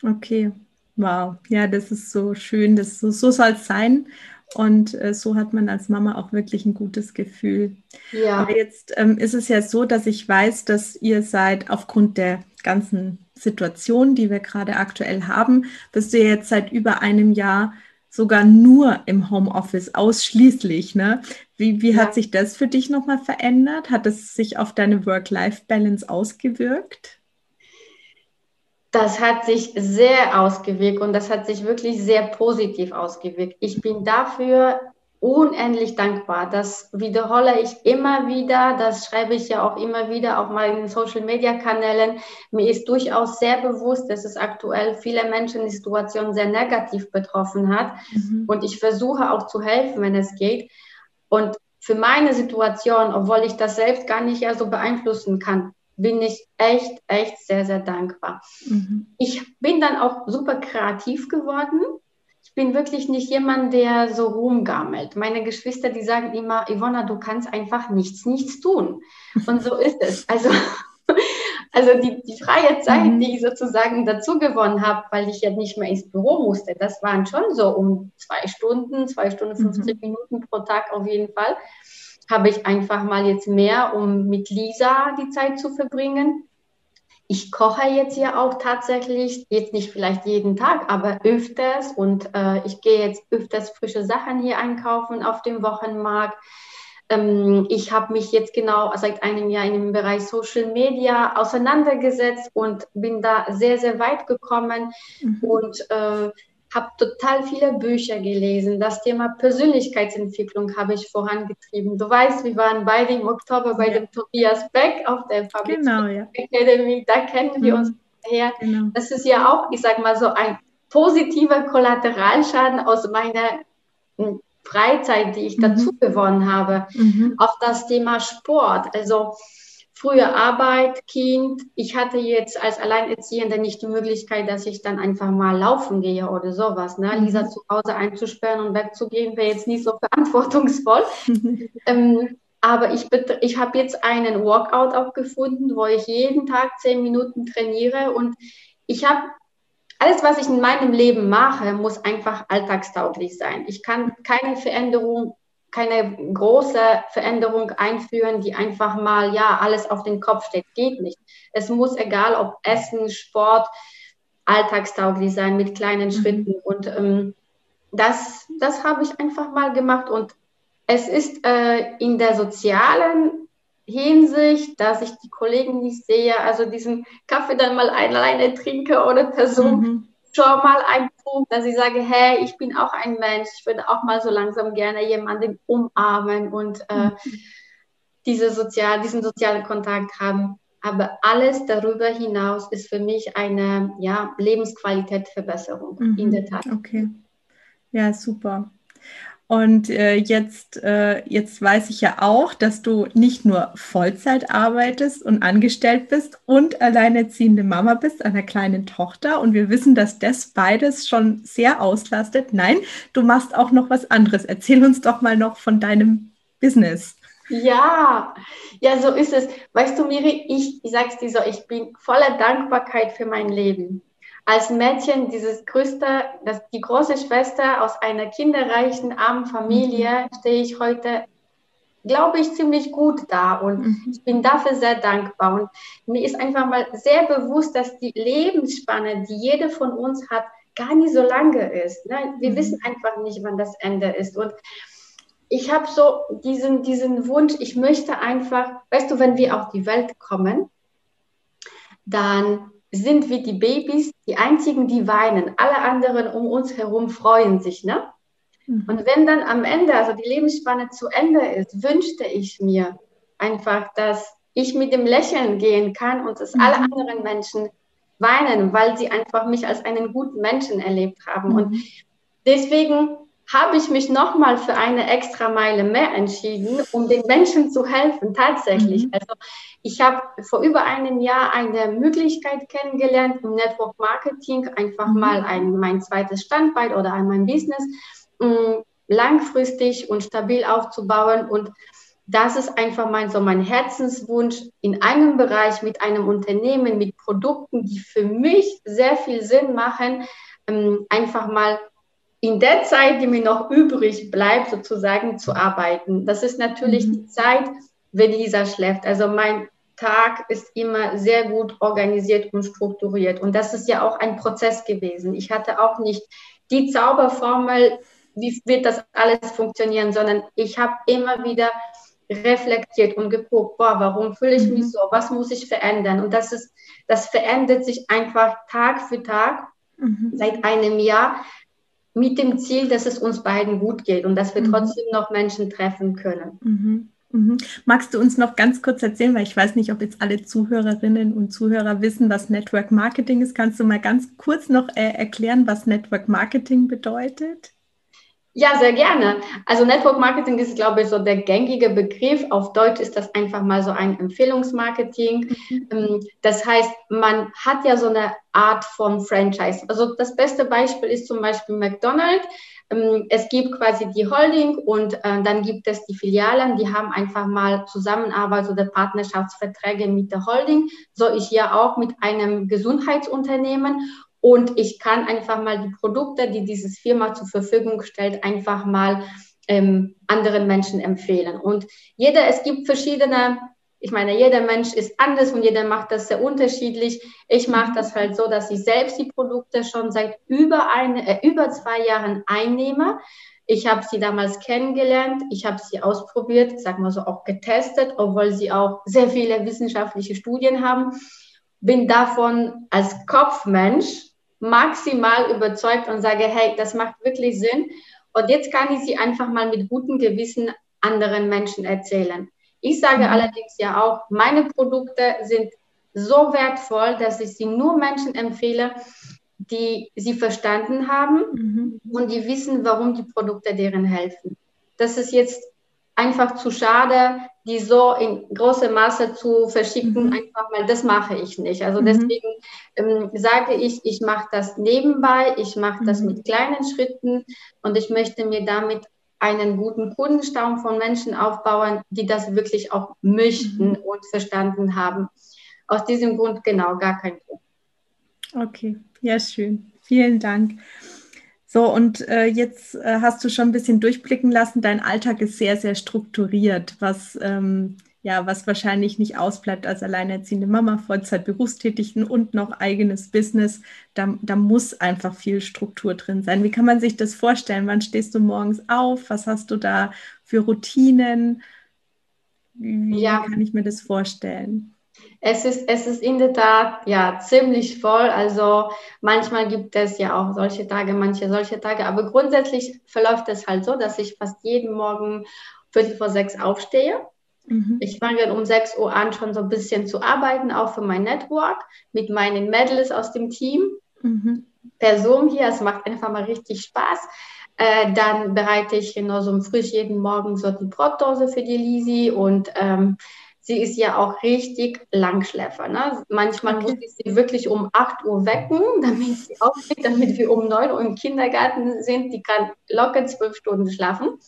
Okay, wow. Ja, das ist so schön. Das, so, so soll es sein. Und äh, so hat man als Mama auch wirklich ein gutes Gefühl. Ja. Aber jetzt ähm, ist es ja so, dass ich weiß, dass ihr seid aufgrund der ganzen Situation, die wir gerade aktuell haben, bist du jetzt seit über einem Jahr sogar nur im Homeoffice, ausschließlich. Ne? Wie, wie ja. hat sich das für dich nochmal verändert? Hat es sich auf deine Work-Life-Balance ausgewirkt? Das hat sich sehr ausgewirkt und das hat sich wirklich sehr positiv ausgewirkt. Ich bin dafür unendlich dankbar. Das wiederhole ich immer wieder, das schreibe ich ja auch immer wieder auf meinen Social-Media-Kanälen. Mir ist durchaus sehr bewusst, dass es aktuell viele Menschen die Situation sehr negativ betroffen hat. Mhm. Und ich versuche auch zu helfen, wenn es geht. Und für meine Situation, obwohl ich das selbst gar nicht ja so beeinflussen kann, bin ich echt, echt sehr, sehr dankbar. Mhm. Ich bin dann auch super kreativ geworden ich bin wirklich nicht jemand, der so rumgammelt. Meine Geschwister, die sagen immer, Ivona, du kannst einfach nichts, nichts tun. Und so ist es. Also, also die, die freie Zeit, mhm. die ich sozusagen dazu gewonnen habe, weil ich ja nicht mehr ins Büro musste, das waren schon so um zwei Stunden, zwei Stunden, 50 mhm. Minuten pro Tag auf jeden Fall, habe ich einfach mal jetzt mehr, um mit Lisa die Zeit zu verbringen ich koche jetzt ja auch tatsächlich, jetzt nicht vielleicht jeden Tag, aber öfters und äh, ich gehe jetzt öfters frische Sachen hier einkaufen auf dem Wochenmarkt. Ähm, ich habe mich jetzt genau seit einem Jahr in dem Bereich Social Media auseinandergesetzt und bin da sehr, sehr weit gekommen mhm. und äh, habe total viele Bücher gelesen. Das Thema Persönlichkeitsentwicklung habe ich vorangetrieben. Du weißt, wir waren beide im Oktober bei ja. dem Tobias Beck auf der Public genau, ja. Academy. Da kennen wir mhm. uns her. Genau. Das ist ja auch, ich sage mal so, ein positiver Kollateralschaden aus meiner hm, Freizeit, die ich mhm. dazu gewonnen habe. Mhm. Auch das Thema Sport. Also frühe Arbeit, Kind. Ich hatte jetzt als Alleinerziehende nicht die Möglichkeit, dass ich dann einfach mal laufen gehe oder sowas. Ne? Mhm. Lisa zu Hause einzusperren und wegzugehen, wäre jetzt nicht so verantwortungsvoll. ähm, aber ich, ich habe jetzt einen Workout auch gefunden, wo ich jeden Tag zehn Minuten trainiere und ich habe alles, was ich in meinem Leben mache, muss einfach alltagstauglich sein. Ich kann keine Veränderung keine große Veränderung einführen, die einfach mal, ja, alles auf den Kopf steht. Geht nicht. Es muss, egal ob Essen, Sport, alltagstauglich sein mit kleinen mhm. Schritten. Und ähm, das, das habe ich einfach mal gemacht. Und es ist äh, in der sozialen Hinsicht, dass ich die Kollegen nicht sehe, also diesen Kaffee dann mal alleine trinke oder Person mhm. Schon mal ein dazu, dass ich sage, hey, ich bin auch ein Mensch, ich würde auch mal so langsam gerne jemanden umarmen und äh, mhm. diese sozial, diesen sozialen Kontakt haben. Aber alles darüber hinaus ist für mich eine ja, Lebensqualitätsverbesserung, mhm. in der Tat. Okay. Ja, super. Und äh, jetzt, äh, jetzt weiß ich ja auch, dass du nicht nur Vollzeit arbeitest und angestellt bist und alleinerziehende Mama bist, einer kleinen Tochter. Und wir wissen, dass das beides schon sehr auslastet. Nein, du machst auch noch was anderes. Erzähl uns doch mal noch von deinem Business. Ja, ja, so ist es. Weißt du, Miri, ich, ich sag's dir so, ich bin voller Dankbarkeit für mein Leben als Mädchen dieses größte, das, die große Schwester aus einer kinderreichen, armen Familie, mhm. stehe ich heute, glaube ich, ziemlich gut da und mhm. ich bin dafür sehr dankbar. Und mir ist einfach mal sehr bewusst, dass die Lebensspanne, die jede von uns hat, gar nicht so lange ist. Ne? Wir mhm. wissen einfach nicht, wann das Ende ist. Und ich habe so diesen, diesen Wunsch, ich möchte einfach, weißt du, wenn wir auf die Welt kommen, dann sind wir die Babys die einzigen, die weinen. Alle anderen um uns herum freuen sich, ne? Mhm. Und wenn dann am Ende, also die Lebensspanne zu Ende ist, wünschte ich mir einfach, dass ich mit dem Lächeln gehen kann und dass mhm. alle anderen Menschen weinen, weil sie einfach mich als einen guten Menschen erlebt haben. Mhm. Und deswegen habe ich mich nochmal für eine extra Meile mehr entschieden, um den Menschen zu helfen, tatsächlich. Mhm. Also ich habe vor über einem Jahr eine Möglichkeit kennengelernt im Network Marketing, einfach mhm. mal ein, mein zweites Standbein oder mein Business mm, langfristig und stabil aufzubauen. Und das ist einfach mein, so mein Herzenswunsch in einem Bereich mit einem Unternehmen, mit Produkten, die für mich sehr viel Sinn machen, ähm, einfach mal in der Zeit, die mir noch übrig bleibt, sozusagen zu arbeiten. Das ist natürlich mhm. die Zeit, wenn Lisa schläft. Also mein Tag ist immer sehr gut organisiert und strukturiert. Und das ist ja auch ein Prozess gewesen. Ich hatte auch nicht die Zauberformel, wie wird das alles funktionieren, sondern ich habe immer wieder reflektiert und geguckt, boah, warum fühle ich mich mhm. so? Was muss ich verändern? Und das ist, das verändert sich einfach Tag für Tag mhm. seit einem Jahr mit dem Ziel, dass es uns beiden gut geht und dass wir mhm. trotzdem noch Menschen treffen können. Mhm. Mhm. Magst du uns noch ganz kurz erzählen, weil ich weiß nicht, ob jetzt alle Zuhörerinnen und Zuhörer wissen, was Network Marketing ist. Kannst du mal ganz kurz noch äh, erklären, was Network Marketing bedeutet? Ja, sehr gerne. Also Network Marketing ist, glaube ich, so der gängige Begriff. Auf Deutsch ist das einfach mal so ein Empfehlungsmarketing. Mhm. Ähm, das heißt, man hat ja so eine Art von Franchise. Also das beste Beispiel ist zum Beispiel McDonald's. Ähm, es gibt quasi die Holding und äh, dann gibt es die Filialen, die haben einfach mal Zusammenarbeit oder Partnerschaftsverträge mit der Holding. So ich ja auch mit einem Gesundheitsunternehmen und ich kann einfach mal die Produkte, die dieses Firma zur Verfügung stellt, einfach mal ähm, anderen Menschen empfehlen. Und jeder, es gibt verschiedene, ich meine, jeder Mensch ist anders und jeder macht das sehr unterschiedlich. Ich mache das halt so, dass ich selbst die Produkte schon seit über, eine, äh, über zwei Jahren einnehme. Ich habe sie damals kennengelernt, ich habe sie ausprobiert, sag mal so auch getestet, obwohl sie auch sehr viele wissenschaftliche Studien haben. Bin davon als Kopfmensch maximal überzeugt und sage, hey, das macht wirklich Sinn. Und jetzt kann ich sie einfach mal mit gutem Gewissen anderen Menschen erzählen. Ich sage mhm. allerdings ja auch, meine Produkte sind so wertvoll, dass ich sie nur Menschen empfehle, die sie verstanden haben mhm. und die wissen, warum die Produkte deren helfen. Das ist jetzt einfach zu schade, die so in großem Maße zu verschicken, mhm. einfach mal, das mache ich nicht. Also mhm. deswegen ähm, sage ich, ich mache das nebenbei, ich mache das mhm. mit kleinen Schritten und ich möchte mir damit einen guten Kundenstamm von Menschen aufbauen, die das wirklich auch möchten mhm. und verstanden haben. Aus diesem Grund genau gar kein Grund. Okay, ja, schön. Vielen Dank. So, und äh, jetzt äh, hast du schon ein bisschen durchblicken lassen, dein Alltag ist sehr, sehr strukturiert, was, ähm, ja, was wahrscheinlich nicht ausbleibt als alleinerziehende Mama, Vollzeit berufstätigen und noch eigenes Business. Da, da muss einfach viel Struktur drin sein. Wie kann man sich das vorstellen? Wann stehst du morgens auf? Was hast du da für Routinen? Wie ja. kann ich mir das vorstellen? Es ist, es ist in der Tat ja ziemlich voll. Also manchmal gibt es ja auch solche Tage, manche solche Tage. Aber grundsätzlich verläuft es halt so, dass ich fast jeden Morgen Viertel vor sechs aufstehe. Mhm. Ich fange dann um 6 Uhr an, schon so ein bisschen zu arbeiten, auch für mein Network mit meinen Mädels aus dem Team. Mhm. Per Zoom hier, es macht einfach mal richtig Spaß. Äh, dann bereite ich genauso früh jeden Morgen so die Brotdose für die Lisi und ähm, sie ist ja auch richtig Langschläfer. Ne? Manchmal okay. muss ich sie wirklich um 8 Uhr wecken, damit sie aufsteht, damit wir um 9 Uhr im Kindergarten sind. Die kann locker zwölf Stunden schlafen.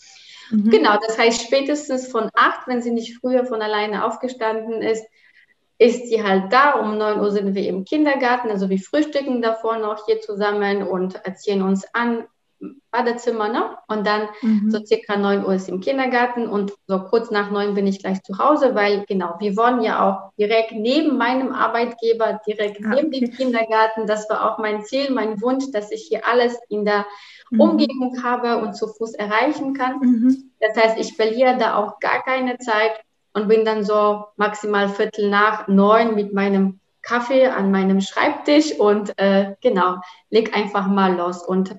Mhm. Genau, das heißt spätestens von 8, wenn sie nicht früher von alleine aufgestanden ist, ist sie halt da. Um 9 Uhr sind wir im Kindergarten, also wir frühstücken davor noch hier zusammen und erzählen uns an, Badezimmer, ne? Und dann mhm. so circa 9 Uhr ist im Kindergarten und so kurz nach 9 bin ich gleich zu Hause, weil genau, wir wohnen ja auch direkt neben meinem Arbeitgeber, direkt ah, neben okay. dem Kindergarten. Das war auch mein Ziel, mein Wunsch, dass ich hier alles in der mhm. Umgebung habe und zu Fuß erreichen kann. Mhm. Das heißt, ich verliere da auch gar keine Zeit und bin dann so maximal Viertel nach neun mit meinem Kaffee an meinem Schreibtisch und äh, genau, leg einfach mal los. Und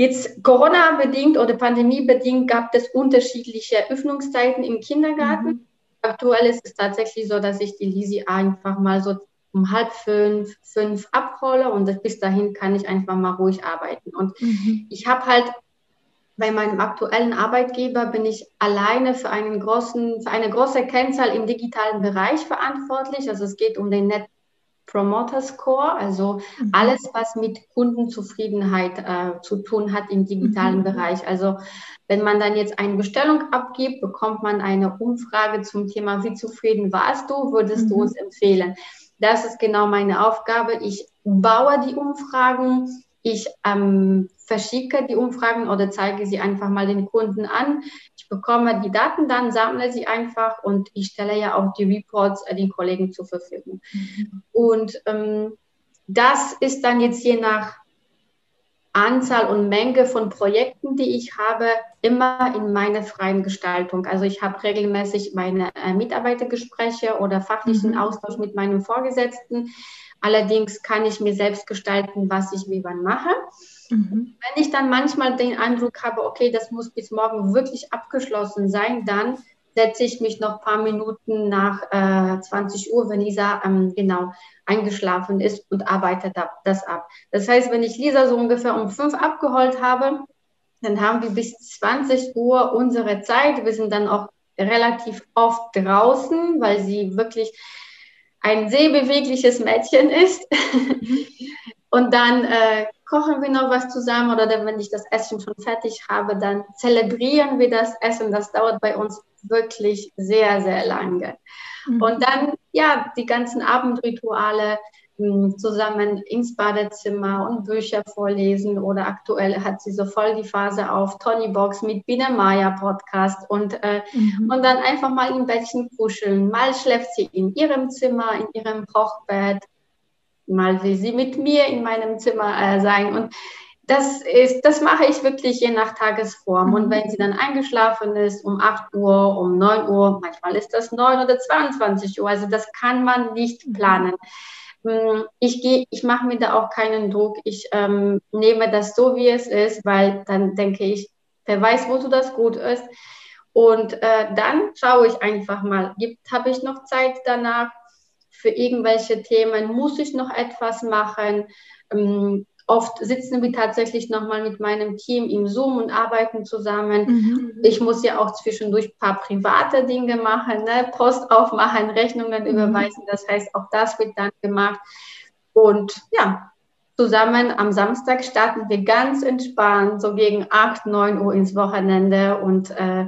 Jetzt Corona-bedingt oder Pandemie-bedingt gab es unterschiedliche Öffnungszeiten im Kindergarten. Mhm. Aktuell ist es tatsächlich so, dass ich die Lisi einfach mal so um halb fünf, fünf abhole und bis dahin kann ich einfach mal ruhig arbeiten. Und mhm. ich habe halt bei meinem aktuellen Arbeitgeber bin ich alleine für einen großen, für eine große Kennzahl im digitalen Bereich verantwortlich. Also es geht um den Net Promoter Score, also mhm. alles, was mit Kundenzufriedenheit äh, zu tun hat im digitalen mhm. Bereich. Also wenn man dann jetzt eine Bestellung abgibt, bekommt man eine Umfrage zum Thema, wie zufrieden warst du, würdest mhm. du uns empfehlen. Das ist genau meine Aufgabe. Ich baue die Umfragen, ich ähm, verschicke die Umfragen oder zeige sie einfach mal den Kunden an. Bekomme die Daten dann, sammle sie einfach und ich stelle ja auch die Reports den Kollegen zur Verfügung. Mhm. Und ähm, das ist dann jetzt je nach Anzahl und Menge von Projekten, die ich habe, immer in meiner freien Gestaltung. Also ich habe regelmäßig meine äh, Mitarbeitergespräche oder fachlichen mhm. Austausch mit meinem Vorgesetzten. Allerdings kann ich mir selbst gestalten, was ich wie wann mache. Mhm. Wenn ich dann manchmal den Eindruck habe, okay, das muss bis morgen wirklich abgeschlossen sein, dann setze ich mich noch ein paar Minuten nach äh, 20 Uhr, wenn Lisa ähm, genau eingeschlafen ist und arbeite da, das ab. Das heißt, wenn ich Lisa so ungefähr um fünf abgeholt habe, dann haben wir bis 20 Uhr unsere Zeit. Wir sind dann auch relativ oft draußen, weil sie wirklich ein sehr bewegliches Mädchen ist. Mhm. Und dann äh, kochen wir noch was zusammen oder dann, wenn ich das Essen schon fertig habe, dann zelebrieren wir das Essen. Das dauert bei uns wirklich sehr, sehr lange. Mhm. Und dann, ja, die ganzen Abendrituale mh, hm, zusammen ins Badezimmer und Bücher vorlesen oder aktuell hat sie so voll die Phase auf Tony Box mit Biene Maya Podcast und, äh, mhm. und dann einfach mal im Bettchen kuscheln. Mal schläft sie in ihrem Zimmer, in ihrem Hochbett mal will sie mit mir in meinem Zimmer äh, sein. Und das ist, das mache ich wirklich je nach Tagesform. Und wenn sie dann eingeschlafen ist um 8 Uhr, um 9 Uhr, manchmal ist das 9 oder 22 Uhr. Also das kann man nicht mhm. planen. Mm, ich gehe, ich mache mir da auch keinen Druck. Ich ähm, nehme das so, wie es ist, weil dann denke ich, wer weiß, wozu das gut ist. Und äh, dann schaue ich einfach mal, habe ich noch Zeit danach? Für irgendwelche Themen muss ich noch etwas machen. Ähm, oft sitzen wir tatsächlich nochmal mit meinem Team im Zoom und arbeiten zusammen. Mhm. Ich muss ja auch zwischendurch ein paar private Dinge machen, ne? Post aufmachen, Rechnungen mhm. überweisen. Das heißt, auch das wird dann gemacht. Und ja, zusammen am Samstag starten wir ganz entspannt, so gegen 8, 9 Uhr ins Wochenende und äh,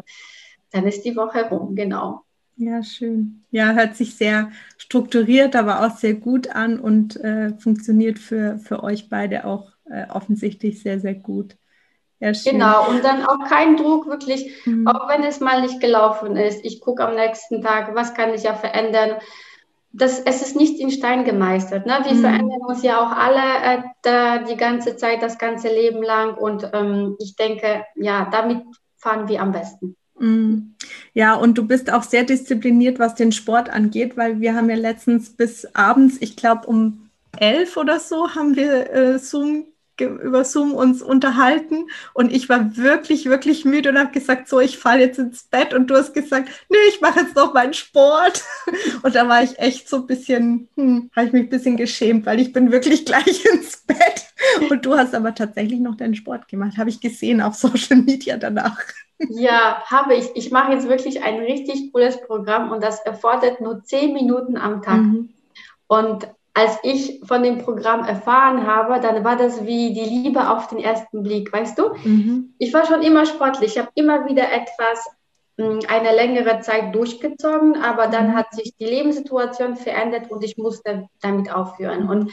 dann ist die Woche rum, genau. Ja, schön. Ja, hört sich sehr strukturiert, aber auch sehr gut an und äh, funktioniert für, für euch beide auch äh, offensichtlich sehr, sehr gut. Ja, schön. Genau, und dann auch kein Druck, wirklich, mhm. auch wenn es mal nicht gelaufen ist. Ich gucke am nächsten Tag, was kann ich ja verändern. Das, es ist nicht in Stein gemeistert. Ne? Wir mhm. verändern uns ja auch alle äh, da, die ganze Zeit, das ganze Leben lang. Und ähm, ich denke, ja, damit fahren wir am besten. Mm. Ja, und du bist auch sehr diszipliniert, was den Sport angeht, weil wir haben ja letztens bis abends, ich glaube um elf oder so, haben wir äh, Zoom über Zoom uns unterhalten und ich war wirklich, wirklich müde und habe gesagt, so, ich falle jetzt ins Bett und du hast gesagt, nee, ich mache jetzt noch meinen Sport. Und da war ich echt so ein bisschen, hm, habe ich mich ein bisschen geschämt, weil ich bin wirklich gleich ins Bett und du hast aber tatsächlich noch deinen Sport gemacht, habe ich gesehen auf Social Media danach. Ja, habe ich. Ich mache jetzt wirklich ein richtig cooles Programm und das erfordert nur zehn Minuten am Tag. Mhm. Und als ich von dem Programm erfahren habe, dann war das wie die Liebe auf den ersten Blick, weißt du? Mhm. Ich war schon immer sportlich, ich habe immer wieder etwas hm, eine längere Zeit durchgezogen, aber dann mhm. hat sich die Lebenssituation verändert und ich musste damit aufhören. Und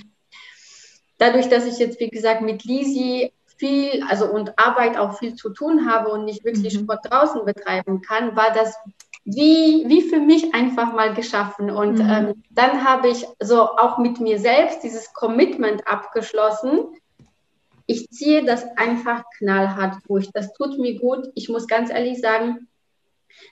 dadurch, dass ich jetzt, wie gesagt, mit Lisi viel, also und Arbeit auch viel zu tun habe und nicht wirklich mhm. Sport draußen betreiben kann, war das wie, wie für mich einfach mal geschaffen. Und mhm. ähm, dann habe ich so auch mit mir selbst dieses Commitment abgeschlossen. Ich ziehe das einfach knallhart durch. Das tut mir gut. Ich muss ganz ehrlich sagen,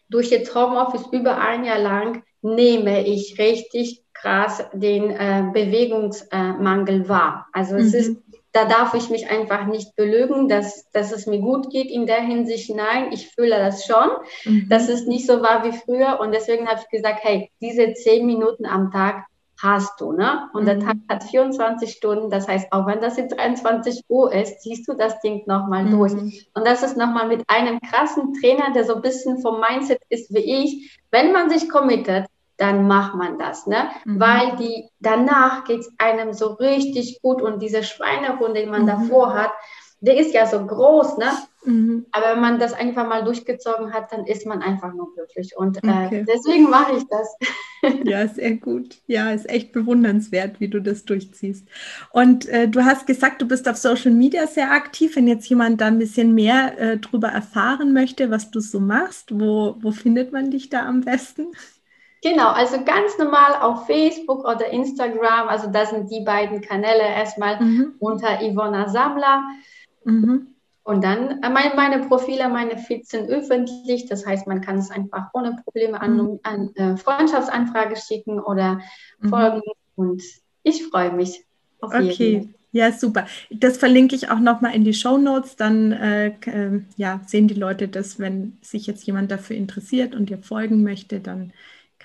durch jetzt Homeoffice über ein Jahr lang nehme ich richtig krass den äh, Bewegungsmangel wahr. Also mhm. es ist da darf ich mich einfach nicht belügen, dass, dass es mir gut geht in der Hinsicht. Nein, ich fühle das schon, mhm. dass es nicht so war wie früher. Und deswegen habe ich gesagt, hey, diese zehn Minuten am Tag hast du, ne? Und mhm. der Tag hat 24 Stunden, das heißt, auch wenn das jetzt 23 Uhr ist, ziehst du das Ding nochmal mhm. durch. Und das ist nochmal mit einem krassen Trainer, der so ein bisschen vom Mindset ist wie ich. Wenn man sich committet, dann macht man das, ne? Mhm. Weil die danach geht's einem so richtig gut und dieser Schweinehund, den man mhm. davor hat, der ist ja so groß, ne? Mhm. Aber wenn man das einfach mal durchgezogen hat, dann ist man einfach nur glücklich. Und äh, okay. deswegen mache ich das. Ja, sehr gut. Ja, ist echt bewundernswert, wie du das durchziehst. Und äh, du hast gesagt, du bist auf Social Media sehr aktiv. Wenn jetzt jemand da ein bisschen mehr äh, drüber erfahren möchte, was du so machst, wo, wo findet man dich da am besten? Genau, also ganz normal auf Facebook oder Instagram, also das sind die beiden Kanäle erstmal mhm. unter Ivona Sammler. Mhm. Und dann äh, meine, meine, Profile, meine Feeds sind öffentlich, das heißt, man kann es einfach ohne Probleme an, mhm. an äh, Freundschaftsanfrage schicken oder mhm. folgen. Und ich freue mich auf okay. jeden. Ja, super. Das verlinke ich auch nochmal in die Show Notes. Dann äh, äh, ja, sehen die Leute das, wenn sich jetzt jemand dafür interessiert und dir folgen möchte, dann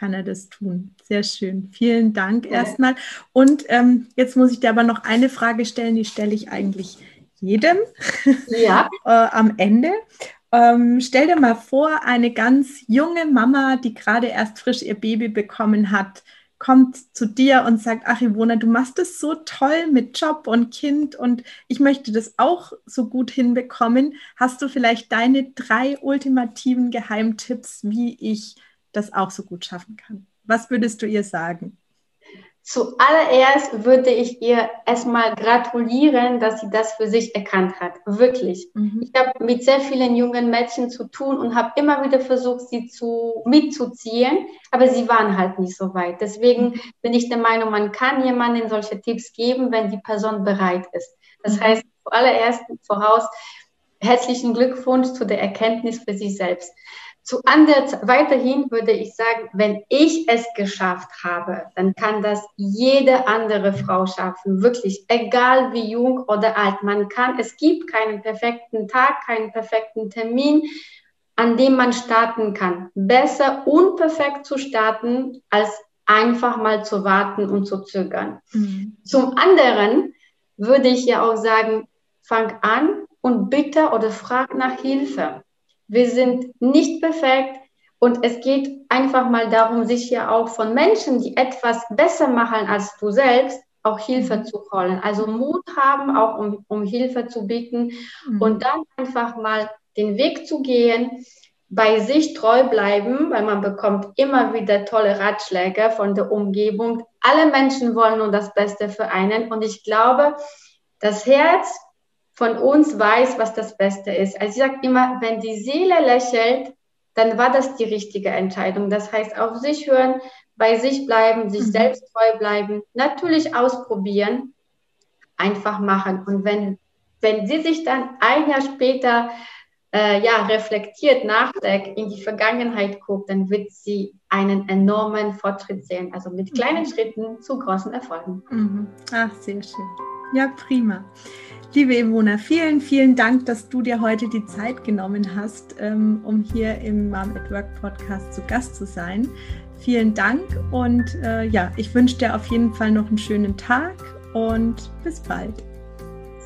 kann er das tun. Sehr schön. Vielen Dank ja. erstmal. Und ähm, jetzt muss ich dir aber noch eine Frage stellen, die stelle ich eigentlich jedem ja. äh, am Ende. Ähm, stell dir mal vor, eine ganz junge Mama, die gerade erst frisch ihr Baby bekommen hat, kommt zu dir und sagt, ach Ivona, du machst es so toll mit Job und Kind und ich möchte das auch so gut hinbekommen. Hast du vielleicht deine drei ultimativen Geheimtipps, wie ich das auch so gut schaffen kann. Was würdest du ihr sagen? Zuallererst würde ich ihr erstmal gratulieren, dass sie das für sich erkannt hat. Wirklich. Mhm. Ich habe mit sehr vielen jungen Mädchen zu tun und habe immer wieder versucht, sie zu, mitzuziehen, aber sie waren halt nicht so weit. Deswegen bin ich der Meinung, man kann jemandem solche Tipps geben, wenn die Person bereit ist. Das mhm. heißt, zuallererst voraus herzlichen Glückwunsch zu der Erkenntnis für sich selbst. Zu anders, weiterhin würde ich sagen, wenn ich es geschafft habe, dann kann das jede andere Frau schaffen. Wirklich, egal wie jung oder alt man kann. Es gibt keinen perfekten Tag, keinen perfekten Termin, an dem man starten kann. Besser unperfekt zu starten, als einfach mal zu warten und zu zögern. Mhm. Zum anderen würde ich ja auch sagen, fang an und bitte oder frag nach Hilfe. Wir sind nicht perfekt und es geht einfach mal darum, sich ja auch von Menschen, die etwas besser machen als du selbst, auch Hilfe mhm. zu holen. Also Mut haben, auch um, um Hilfe zu bieten mhm. und dann einfach mal den Weg zu gehen, bei sich treu bleiben, weil man bekommt immer wieder tolle Ratschläge von der Umgebung. Alle Menschen wollen nur das Beste für einen und ich glaube, das Herz von uns weiß, was das Beste ist. Also ich sage immer, wenn die Seele lächelt, dann war das die richtige Entscheidung. Das heißt, auf sich hören, bei sich bleiben, sich mhm. selbst treu bleiben, natürlich ausprobieren, einfach machen. Und wenn, wenn sie sich dann ein Jahr später äh, ja, reflektiert, nachdenkt, in die Vergangenheit guckt, dann wird sie einen enormen Fortschritt sehen. Also mit kleinen mhm. Schritten zu großen Erfolgen. Mhm. Ach, sehr schön. Ja, prima. Liebe Ivona, vielen, vielen Dank, dass du dir heute die Zeit genommen hast, ähm, um hier im Mom at Work Podcast zu Gast zu sein. Vielen Dank und äh, ja, ich wünsche dir auf jeden Fall noch einen schönen Tag und bis bald.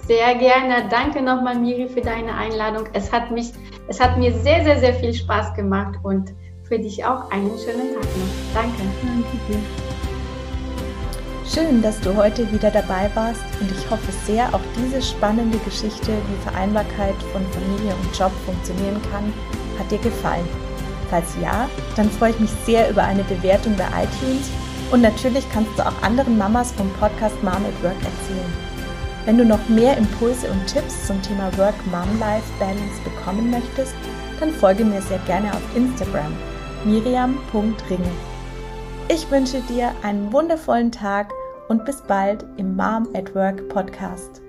Sehr gerne. Danke nochmal, Miri, für deine Einladung. Es hat, mich, es hat mir sehr, sehr, sehr viel Spaß gemacht und für dich auch einen schönen Tag noch. Danke. Danke dir. Schön, dass du heute wieder dabei warst und ich hoffe sehr, auch diese spannende Geschichte, wie Vereinbarkeit von Familie und Job funktionieren kann, hat dir gefallen. Falls ja, dann freue ich mich sehr über eine Bewertung bei iTunes und natürlich kannst du auch anderen Mamas vom Podcast Mom at Work erzählen. Wenn du noch mehr Impulse und Tipps zum Thema Work-Mom-Life-Balance bekommen möchtest, dann folge mir sehr gerne auf Instagram miriam.ringe. Ich wünsche dir einen wundervollen Tag und bis bald im Mom at Work Podcast.